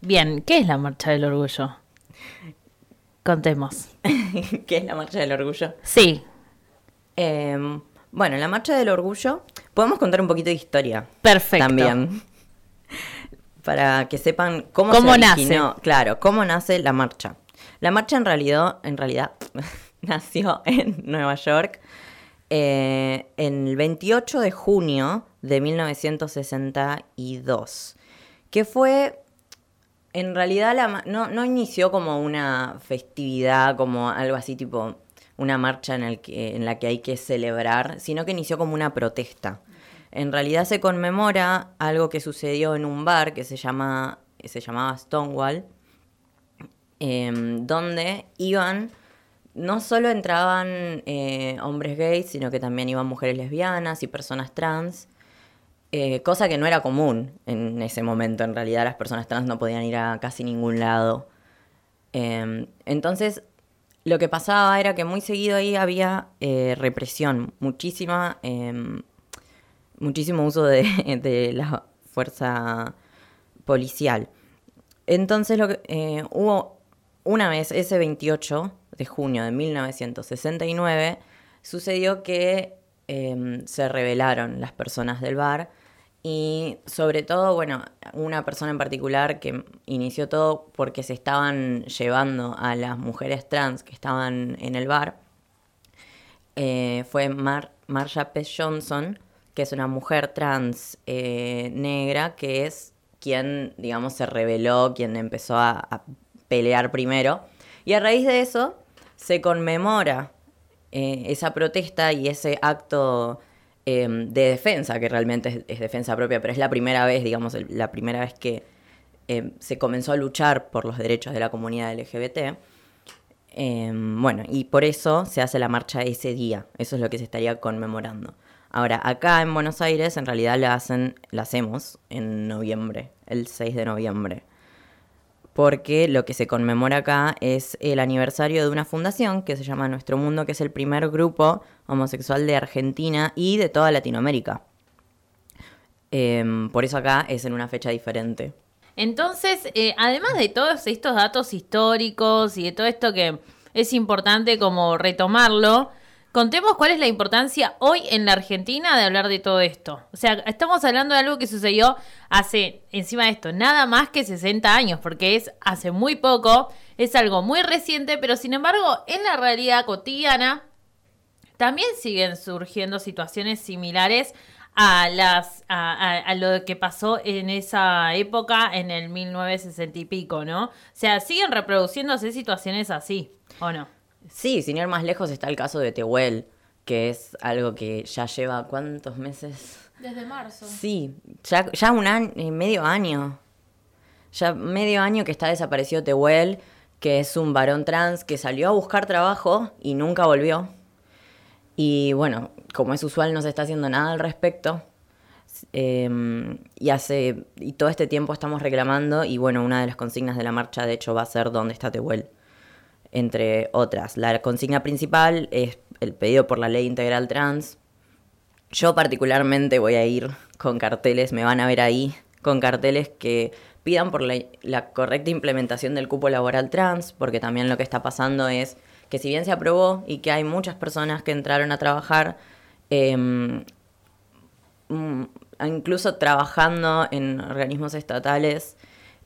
Bien, ¿qué es la Marcha del Orgullo? Contemos. ¿Qué es la Marcha del Orgullo? Sí. Em, bueno, la Marcha del Orgullo, podemos contar un poquito de historia. Perfecto. También. Para que sepan cómo, ¿Cómo se nace? Claro, cómo nace la marcha. La marcha en realidad, en realidad nació en Nueva York eh, en el 28 de junio de 1962, que fue en realidad no, no inició como una festividad, como algo así tipo una marcha en, el que, en la que hay que celebrar, sino que inició como una protesta. En realidad se conmemora algo que sucedió en un bar que se, llama, se llamaba Stonewall, em, donde iban, no solo entraban eh, hombres gays, sino que también iban mujeres lesbianas y personas trans, eh, cosa que no era común en ese momento. En realidad las personas trans no podían ir a casi ningún lado. Em, entonces, lo que pasaba era que muy seguido ahí había eh, represión, muchísima, em, muchísimo uso de, de la fuerza policial. Entonces, lo que, hubo una vez, ese 28 de junio de 1969, sucedió que em, se rebelaron las personas del bar y sobre todo, bueno, una persona en particular que inició todo porque se estaban llevando a las mujeres trans que estaban en el bar, eh, fue Mar Marsha P. Johnson, que es una mujer trans eh, negra, que es quien, digamos, se rebeló, quien empezó a, a pelear primero. Y a raíz de eso se conmemora eh, esa protesta y ese acto eh, de defensa, que realmente es, defensa propia, pero es la primera vez, digamos, la primera vez que eh, se comenzó a luchar por los derechos de la comunidad LGBT. Eh, bueno, y por eso se hace la marcha ese día, eso es lo que se estaría conmemorando. Ahora, acá en Buenos Aires en realidad la hacen, la hacemos en noviembre, el 6 de noviembre. Porque lo que se conmemora acá es el aniversario de una fundación que se llama Nuestro Mundo, que es el primer grupo homosexual de Argentina y de toda Latinoamérica. Em, por eso acá es en una fecha diferente. Entonces, eh, además de todos estos datos históricos y de todo esto que es importante como retomarlo, contemos cuál es la importancia hoy en la Argentina de hablar de todo esto. O sea, estamos hablando de algo que sucedió hace, encima de esto, nada más que 60 años, porque es hace muy poco, es algo muy reciente, pero sin embargo, en la realidad cotidiana también siguen surgiendo situaciones similares a las a, a- a lo que pasó en esa época en el 1960 y pico, ¿no? O sea, siguen reproduciéndose situaciones así, ¿o no? Sí, sin ir más lejos está el caso de Tehuel, que es algo que ya lleva cuántos meses. Desde marzo. Sí, ya, ya un año, eh, medio año. Ya medio año que está desaparecido Tehuel, que es un varón trans que salió a buscar trabajo y nunca volvió. Y bueno, como es usual, no se está haciendo nada al respecto. Eh, y hace y todo este tiempo estamos reclamando y bueno, una de las consignas de la marcha de hecho va a ser ¿Dónde está Tehuel? Entre otras. La consigna principal es el pedido por la ley integral trans. Yo particularmente voy a ir con carteles, me van a ver ahí, con carteles que pidan por la, correcta implementación del cupo laboral trans, porque también lo que está pasando es que si bien se aprobó y que hay muchas personas que entraron a trabajar, em, mm, incluso trabajando en organismos estatales,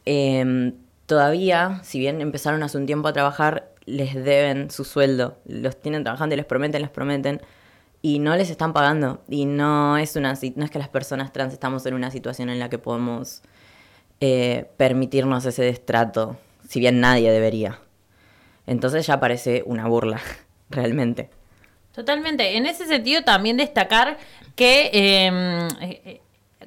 em, todavía, si bien empezaron hace un tiempo a trabajar, les deben su sueldo. Los tienen trabajando y les prometen, les prometen. Y no les están pagando. Y no es, una, no es que las personas trans estamos en una situación en la que podemos eh, permitirnos ese destrato. Si bien nadie debería. Entonces ya parece una burla, realmente. Totalmente. En ese sentido, también destacar que. eh, eh,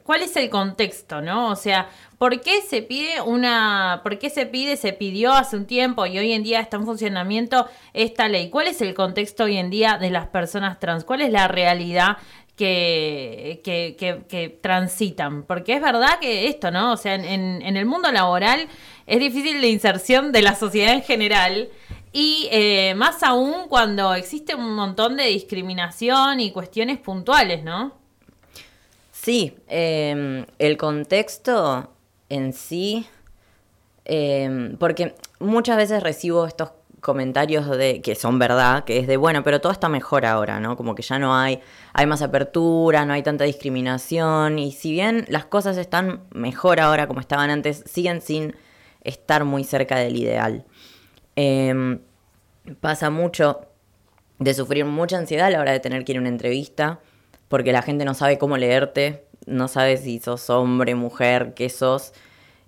¿Cuál es el contexto, no? O sea, ¿por qué se pide una. ¿Por qué se pide, se pidió hace un tiempo y hoy en día está en funcionamiento esta ley? ¿Cuál es el contexto hoy en día de las personas trans? ¿Cuál es la realidad que, que, que- que transitan? Porque es verdad que esto, ¿no? O sea, en, el mundo laboral es difícil la inserción de la sociedad en general. Y eh, más aún cuando existe un montón de discriminación y cuestiones puntuales, ¿no? Sí, eh, el contexto en sí, eh, porque muchas veces recibo estos comentarios de que son verdad, que es de bueno, pero todo está mejor ahora, ¿no? Como que ya no hay, hay más apertura, no hay tanta discriminación, y si bien las cosas están mejor ahora como estaban antes, siguen sin estar muy cerca del ideal. Eh, pasa mucho de sufrir mucha ansiedad a la hora de tener que ir a una entrevista, porque la gente no sabe cómo leerte, no sabe si sos hombre, mujer, qué sos.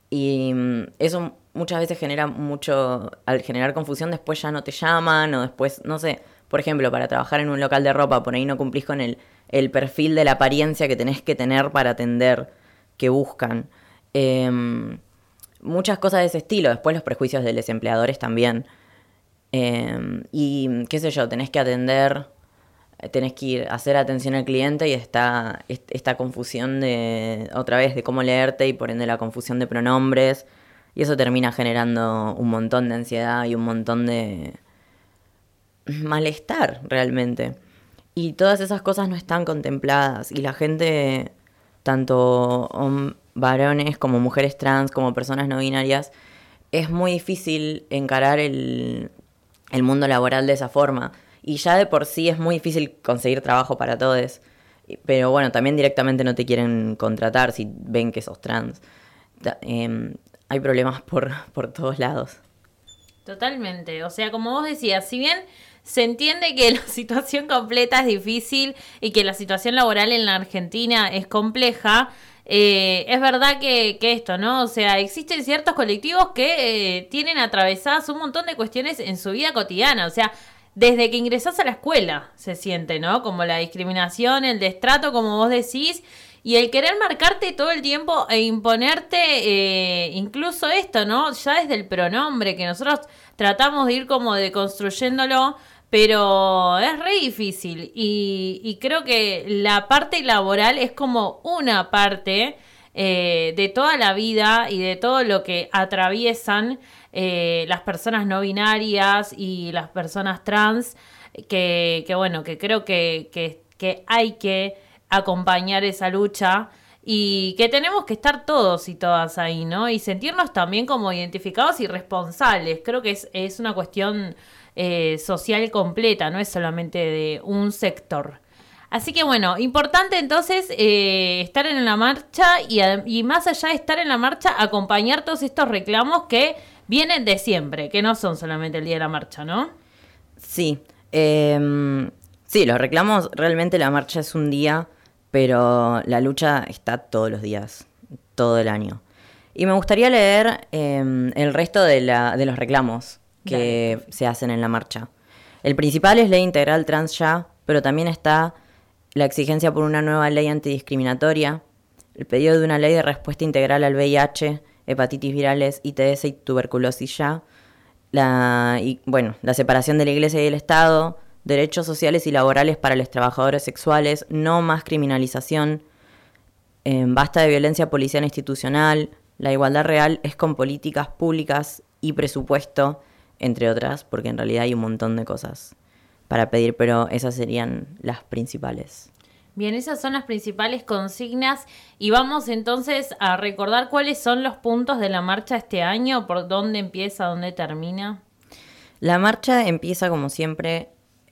Y mm, eso muchas veces genera mucho, al generar confusión después ya no te llaman o después, no sé, por ejemplo, para trabajar en un local de ropa, por ahí no cumplís con el, el perfil de la apariencia que tenés que tener para atender, que buscan. Em, muchas cosas de ese estilo, después los prejuicios de los empleadores también. Em, y qué sé yo, tenés que atender, tenés que ir a hacer atención al cliente y está est- esta confusión de, otra vez, de cómo leerte y por ende la confusión de pronombres. Y eso termina generando un montón de ansiedad y un montón de malestar realmente. Y todas esas cosas no están contempladas y la gente, tanto varones como mujeres trans, como personas no binarias, es muy difícil encarar el, el mundo laboral de esa forma. Y ya de por sí es muy difícil conseguir trabajo para todos. Pero bueno, también directamente no te quieren contratar si ven que sos trans. Em, hay problemas por, por todos lados. Totalmente. O sea, como vos decías, si bien se entiende que la situación completa es difícil y que la situación laboral en la Argentina es compleja, eh, es verdad que, que esto, ¿no? O sea, existen ciertos colectivos que eh, tienen atravesadas un montón de cuestiones en su vida cotidiana. O sea, desde que ingresás a la escuela se siente, ¿no? Como la discriminación, el destrato, como vos decís, y el querer marcarte todo el tiempo e imponerte eh, incluso esto, ¿no? Ya desde el pronombre, que nosotros tratamos de ir como deconstruyéndolo, pero es re difícil. Y, y creo que la parte laboral es como una parte eh, de toda la vida y de todo lo que atraviesan eh, las personas no binarias y las personas trans, que, bueno, que creo que, que, que hay que acompañar esa lucha y que tenemos que estar todos y todas ahí, ¿no? Y sentirnos también como identificados y responsables. Creo que es, es una cuestión eh, social completa, no es solamente de un sector. Así que bueno, importante entonces eh, estar en la marcha y, más allá de estar en la marcha, acompañar todos estos reclamos que vienen de siempre, que no son solamente el día de la marcha, ¿no? Sí, em, sí, los reclamos, realmente la marcha es un día, pero la lucha está todos los días, todo el año. Y me gustaría leer em, el resto de, la- de los reclamos que se hacen en la marcha. El principal es ley integral trans ya, pero también está la exigencia por una nueva ley antidiscriminatoria, el pedido de una ley de respuesta integral al VIH, hepatitis virales, ITS y tuberculosis ya, la, y, bueno, la separación de la iglesia y del Estado, derechos sociales y laborales para los trabajadores sexuales, no más criminalización, eh, basta de violencia policial institucional, la igualdad real es con políticas públicas y presupuesto, entre otras, porque en realidad hay un montón de cosas para pedir, pero esas serían las principales. Bien, esas son las principales consignas y vamos entonces a recordar cuáles son los puntos de la marcha este año, por dónde empieza, dónde termina. La marcha empieza como siempre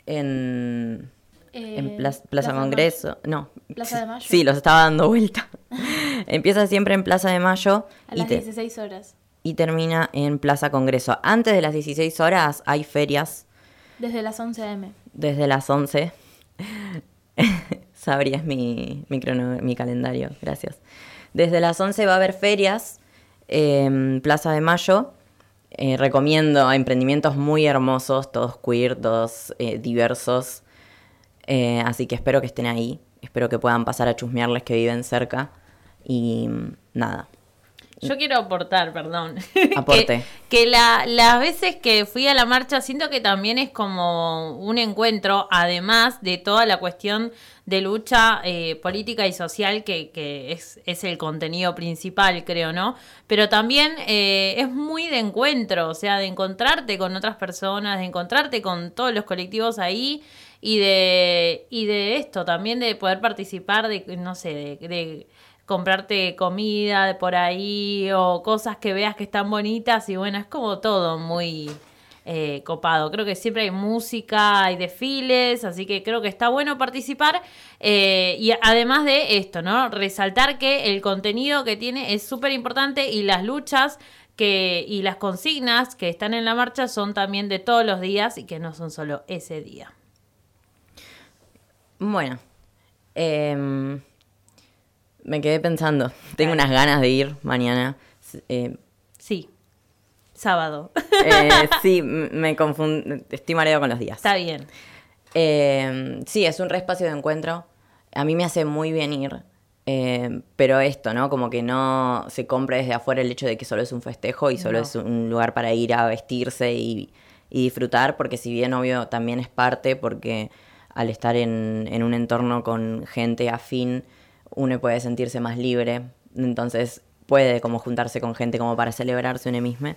en, Eh, en Pla- Plaza, Plaza de Congreso. No. Plaza de Mayo. Sí, los estaba dando vuelta. empieza siempre en Plaza de Mayo. A y las te- 16 horas. y termina en Plaza Congreso. Antes de las 16 horas hay ferias Desde las 11 am. desde las 11. Sabrías mi, mi, calendario, gracias. Desde las 11 va a haber ferias en Plaza de Mayo. Eh, recomiendo emprendimientos muy hermosos, todos queer, todos eh, diversos. Eh, así que espero que estén ahí. Espero que puedan pasar a chusmearles que viven cerca. Y mm, nada. Yo quiero aportar, perdón. Aporte. que que la- las veces que fui a la marcha siento que también es como un encuentro, además de toda la cuestión de lucha eh, política y social que, que es, es el contenido principal, creo, ¿no? Pero también eh, es muy de encuentro, o sea, de encontrarte con otras personas, de encontrarte con todos los colectivos ahí y de, y de esto, también de poder participar de, no sé, de, de comprarte comida de por ahí o cosas que veas que están bonitas y bueno, es como todo muy eh, copado. Creo que siempre hay música, hay desfiles, así que creo que está bueno participar eh, y además de esto, ¿no? Resaltar que el contenido que tiene es súper importante y las luchas que y las consignas que están en la marcha son también de todos los días y que no son solo ese día. Bueno, em, me quedé pensando. Tengo unas ganas de ir mañana. Eh, Sí, sábado. eh, sí, me confundo. Estoy mareado con los días. Está bien. Eh, sí, es un re espacio de encuentro. A mí me hace muy bien ir. eh, pero esto, ¿no? Como que no se compre desde afuera el hecho de que solo es un festejo y solo No. es un lugar para ir a vestirse y, y disfrutar, porque si bien obvio también es parte, porque al estar en, en un entorno con gente afín, uno puede sentirse más libre. Entonces puede como juntarse con gente como para celebrarse uno mismo.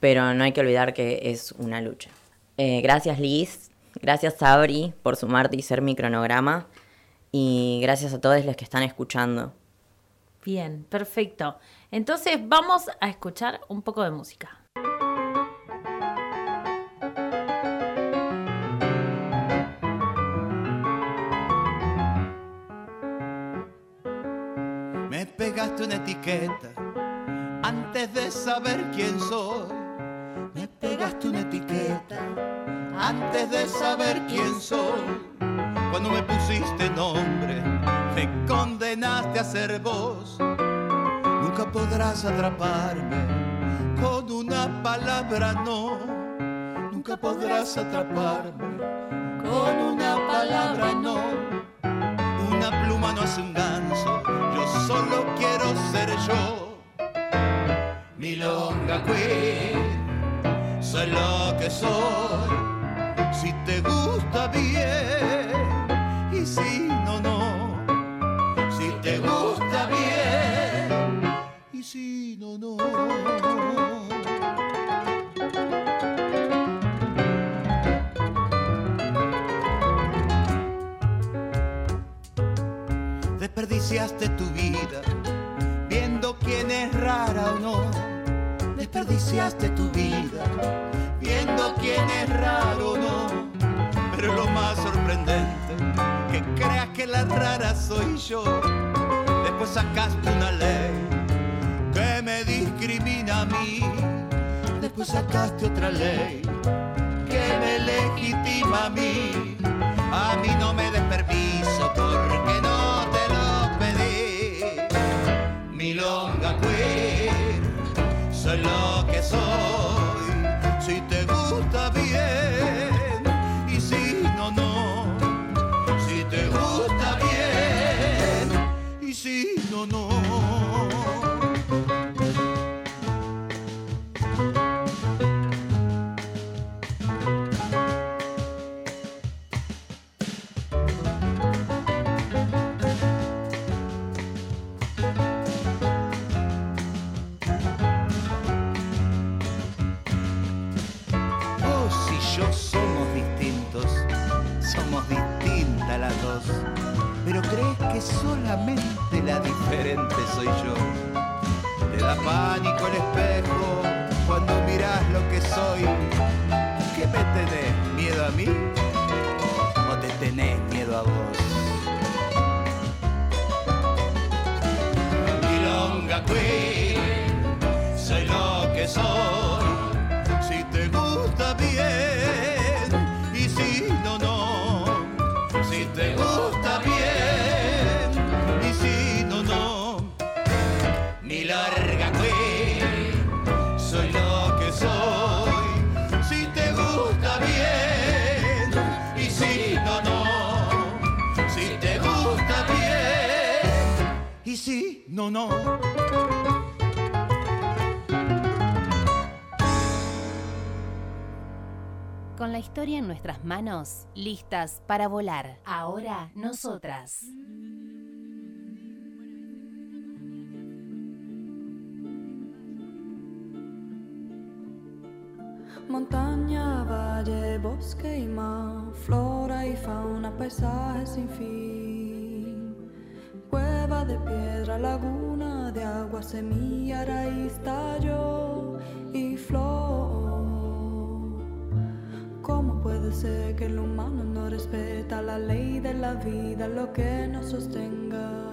Pero no hay que olvidar que es una lucha. Eh, gracias Liz, gracias Sabri por sumarte y ser mi cronograma. Y gracias a todos los que están escuchando. Bien, perfecto. Entonces vamos a escuchar un poco de música. Pegaste una etiqueta antes de saber quién soy. Me pegaste una etiqueta antes de saber quién soy. Cuando me pusiste nombre, me condenaste a ser vos. Nunca podrás atraparme con una palabra, no. Nunca podrás atraparme con una palabra, no. Una pluma no hace un yo solo quiero ser yo. Milonga queen, soy lo que soy. Después sacaste otra ley pero crees que solamente la diferente soy yo. Te da pánico el espejo cuando mirás lo que soy. ¿Qué me tenés? ¿Miedo a mí? ¿O te tenés miedo a vos? Milonga Queen, no, no. Con la historia en nuestras manos, listas para volar. Ahora nosotras. Montaña, valle, bosque y mar, flora y fauna, paisaje sin fin. Cueva de piedra, laguna de agua, semilla, raíz, tallo y flor. ¿Cómo puede ser que el humano no respeta la ley de la vida, lo que nos sostenga?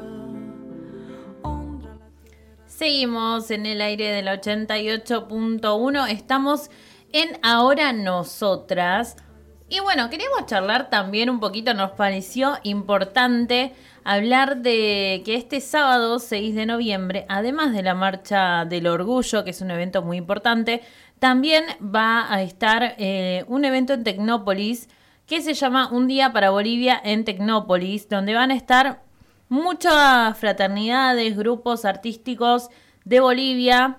Seguimos en el aire del 88.1. Estamos en Ahora Nosotras. Y bueno, queríamos charlar también un poquito, nos pareció importante hablar de que este sábado 6 de noviembre, además de la Marcha del Orgullo, que es un evento muy importante, también va a estar eh, un evento en Tecnópolis que se llama Un Día para Bolivia en Tecnópolis, donde van a estar muchas fraternidades, grupos artísticos de Bolivia,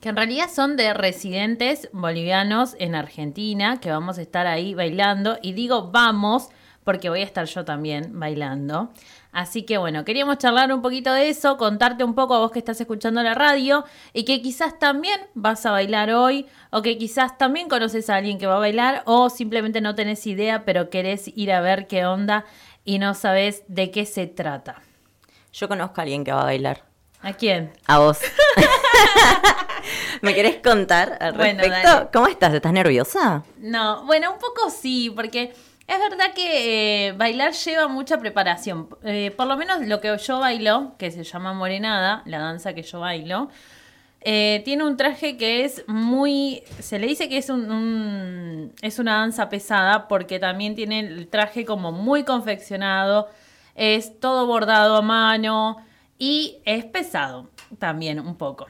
que en realidad son de residentes bolivianos en Argentina, que vamos a estar ahí bailando. Y digo vamos porque voy a estar yo también bailando. Así que bueno, queríamos charlar un poquito de eso, contarte un poco a vos que estás escuchando la radio y que quizás también vas a bailar hoy o que quizás también conoces a alguien que va a bailar o simplemente no tenés idea pero querés ir a ver qué onda y no sabes de qué se trata. Yo conozco a alguien que va a bailar. ¿A quién? A vos. ¿Me querés contar al Bueno, respecto? dale. ¿Cómo estás? ¿Estás nerviosa? No, bueno, un poco sí, porque es verdad que eh, bailar lleva mucha preparación. Eh, por lo menos lo que yo bailo, que se llama morenada, la danza que yo bailo, eh, tiene un traje que es muy. Se le dice que es un, un- es una danza pesada porque también tiene el traje como muy confeccionado, es todo bordado a mano y es pesado también un poco.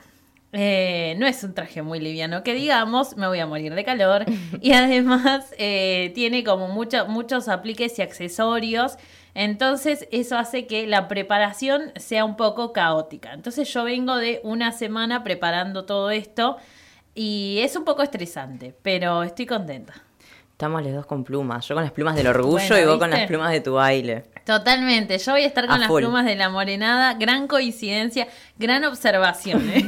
Eh, no es un traje muy liviano, que digamos, me voy a morir de calor. Y además eh, tiene como mucho- muchos apliques y accesorios. Entonces eso hace que la preparación sea un poco caótica. Entonces yo vengo de una semana preparando todo esto y es un poco estresante, pero estoy contenta. Estamos los dos con plumas. Yo con las plumas del orgullo Bueno, y vos con las plumas de tu baile. Totalmente, yo voy a estar con A las full. plumas de la morenada. Gran coincidencia, gran observación. ¿eh?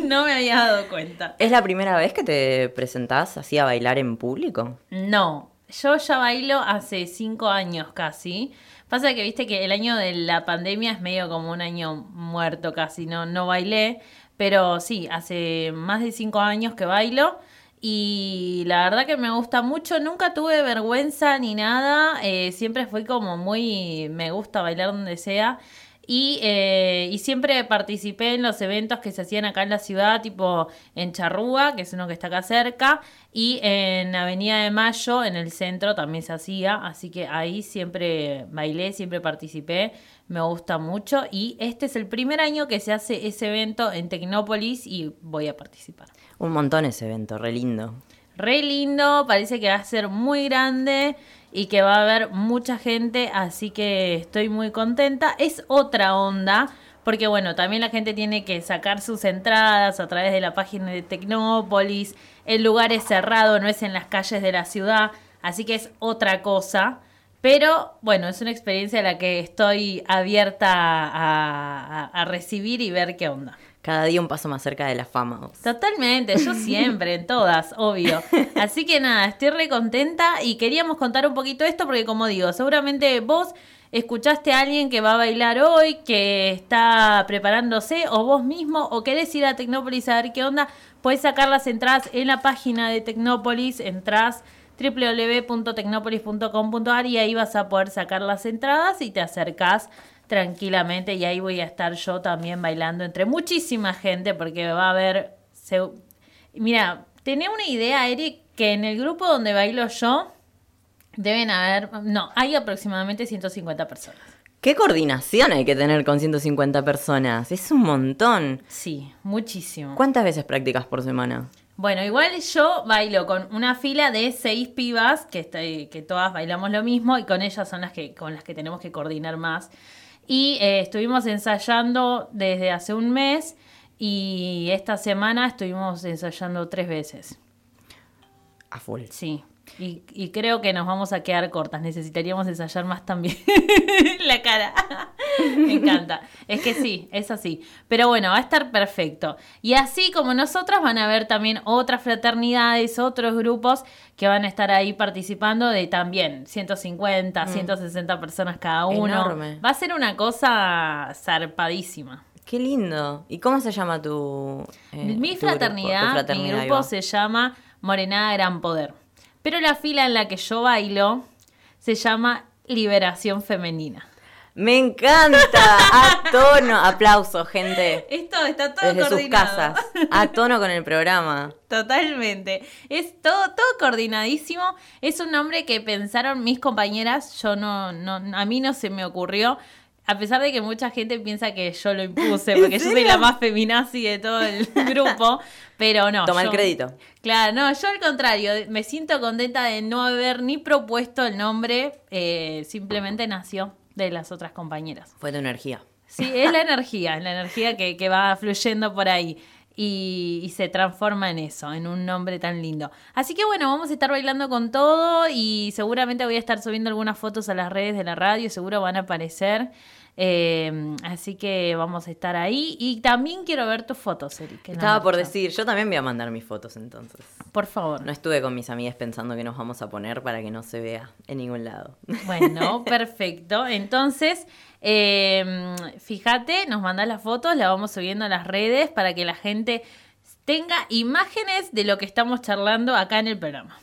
no me había dado cuenta. ¿Es la primera vez que te presentás así a bailar en público? No, yo ya bailo hace cinco años casi. Pasa que viste que el año de la pandemia es medio como un año muerto casi, no, no bailé. Pero sí, hace más de cinco años que bailo. Y la verdad que me gusta mucho, nunca tuve vergüenza ni nada, eh, siempre fui como muy, me gusta bailar donde sea. Y, eh, y siempre participé en los eventos que se hacían acá en la ciudad, tipo en Charrúa, que es uno que está acá cerca, y en Avenida de Mayo, en el centro, también se hacía. Así que ahí siempre bailé, siempre participé, me gusta mucho. Y este es el primer año que se hace ese evento en Tecnópolis y voy a participar. Un montón ese evento, re lindo. Re lindo, parece que va a ser muy grande y que va a haber mucha gente, así que estoy muy contenta. Es otra onda, porque bueno, también la gente tiene que sacar sus entradas a través de la página de Tecnópolis. El lugar es cerrado, no es en las calles de la ciudad, así que es otra cosa. Pero bueno, es una experiencia a la que estoy abierta a, a- a recibir y ver qué onda. Cada día un paso más cerca de la fama. Totalmente, yo siempre, en todas, obvio. Así que nada, estoy re contenta y queríamos contar un poquito esto porque como digo, seguramente vos escuchaste a alguien que va a bailar hoy, que está preparándose, o vos mismo, o querés ir a Tecnópolis a ver qué onda, puedes sacar las entradas en la página de Tecnópolis, entras www.tecnopolis.com.ar y ahí vas a poder sacar las entradas y te acercás tranquilamente y ahí voy a estar yo también bailando entre muchísima gente porque va a haber... se- Mira, tenía una idea, Eric, que en el grupo donde bailo yo deben haber... No, hay aproximadamente 150 personas. ¿Qué coordinación hay que tener con 150 personas? Es un montón. Sí, muchísimo. ¿Cuántas veces practicas por semana? Bueno, igual yo bailo con una fila de seis pibas, que, estoy- que todas bailamos lo mismo, y con ellas son las que, con las que tenemos que coordinar más. Y eh, estuvimos ensayando desde hace un mes y esta semana estuvimos ensayando tres veces. A full. Sí. Y, y creo que nos vamos a quedar cortas. Necesitaríamos ensayar más también. La cara. Me encanta. Es que sí, es así. Pero bueno, va a estar perfecto. Y así como nosotras van a haber también otras fraternidades, otros grupos que van a estar ahí participando de también 150, Mm. 160 personas cada uno. Enorme. Va a ser una cosa zarpadísima. Qué lindo. ¿Y cómo se llama tu, eh, mi tu grupo, tu fraternidad, mi fraternidad, ahí grupo se llama Morenada Gran Poder. Pero la fila en la que yo bailo se llama Liberación Femenina. Me encanta. A tono. Aplausos, gente. Esto está todo Desde sus coordinado. casas. A tono con el programa. Totalmente. Es todo, todo coordinadísimo. Es un nombre que pensaron mis compañeras. Yo no, no, a mí no se me ocurrió. A pesar de que mucha gente piensa que yo lo impuse, ¿En porque yo soy la más feminazi de todo el grupo, pero no. Toma el crédito. Claro, no, yo al contrario, me siento contenta de no haber ni propuesto el nombre, eh, simplemente nació de las otras compañeras. Fue tu energía. Sí, es la energía, es la energía que, que va fluyendo por ahí y, y se transforma en eso, en un nombre tan lindo. Así que bueno, vamos a estar bailando con todo y seguramente voy a estar subiendo algunas fotos a las redes de la radio, seguro van a aparecer. Eh, así que vamos a estar ahí y también quiero ver tus fotos, Eric. Estaba por decir, yo también voy a mandar mis fotos entonces. Por favor. No estuve con mis amigas pensando que nos vamos a poner para que no se vea en ningún lado. Bueno, perfecto. Entonces, eh, fíjate, nos mandas las fotos, las vamos subiendo a las redes para que la gente tenga imágenes de lo que estamos charlando acá en el programa.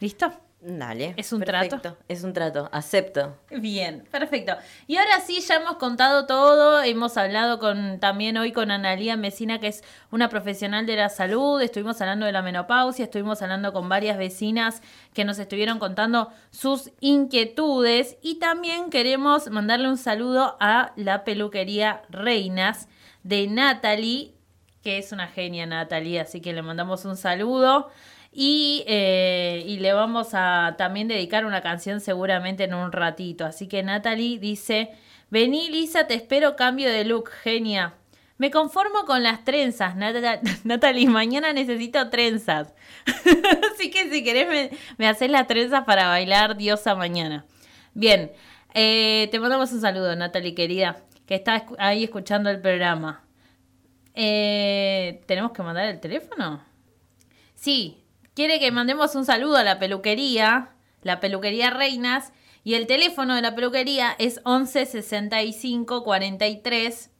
¿Listo? Dale. ¿Es un perfecto. trato? Es un trato, acepto. Bien, perfecto. Y ahora sí, ya hemos contado todo, hemos hablado con también hoy con Analía Mesina, que es una profesional de la salud, estuvimos hablando de la menopausia, estuvimos hablando con varias vecinas que nos estuvieron contando sus inquietudes y también queremos mandarle un saludo a la peluquería Reinas de Natalie, que es una genia Natalie, así que le mandamos un saludo. Y, eh, y le vamos a también dedicar una canción seguramente en un ratito. Así que Natalie dice, vení Lisa, te espero cambio de look, genia. Me conformo con las trenzas, Nat- Natalie, mañana necesito trenzas. Así que si querés me, haces las trenzas para bailar diosa mañana. Bien, eh, te mandamos un saludo, Natalie querida, que está ahí escuchando el programa. Eh, ¿Tenemos que mandar el teléfono? Sí, quiere que mandemos un saludo a la peluquería, la peluquería Reinas, y el teléfono de la peluquería es 11 65 43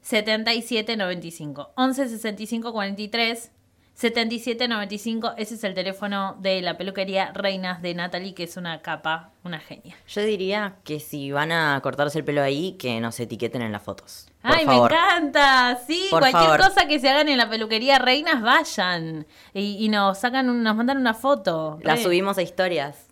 77 95. 11 65 43 77 95. Ese es el teléfono de la peluquería Reinas de Natalie, que es una capa, una genia. Yo diría que si van a cortarse el pelo ahí, que nos etiqueten en las fotos. Por Ay, favor. me encanta. Sí, Por cualquier favor. cosa que se hagan en la peluquería Reinas, vayan. Y, y nos sacan, un- nos mandan una foto. La Re. subimos a historias.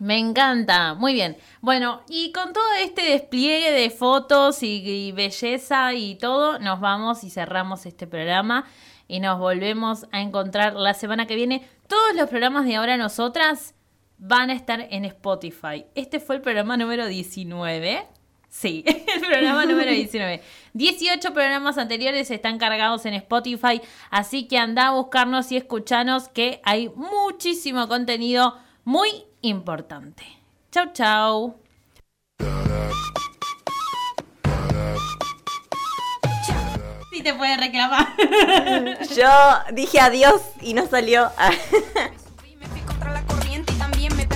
Me encanta, muy bien. Bueno, y con todo este despliegue de fotos y, y belleza y todo, nos vamos y cerramos este programa y nos volvemos a encontrar la semana que viene. Todos los programas de ahora nosotras van a estar en Spotify. Este fue el programa número 19. Sí, el programa número 19. 18 programas anteriores están cargados en Spotify, así que anda a buscarnos y escuchanos que hay muchísimo contenido muy importante. Chau, chau. Te puede reclamar. Yo dije adiós y no salió. corriente y también me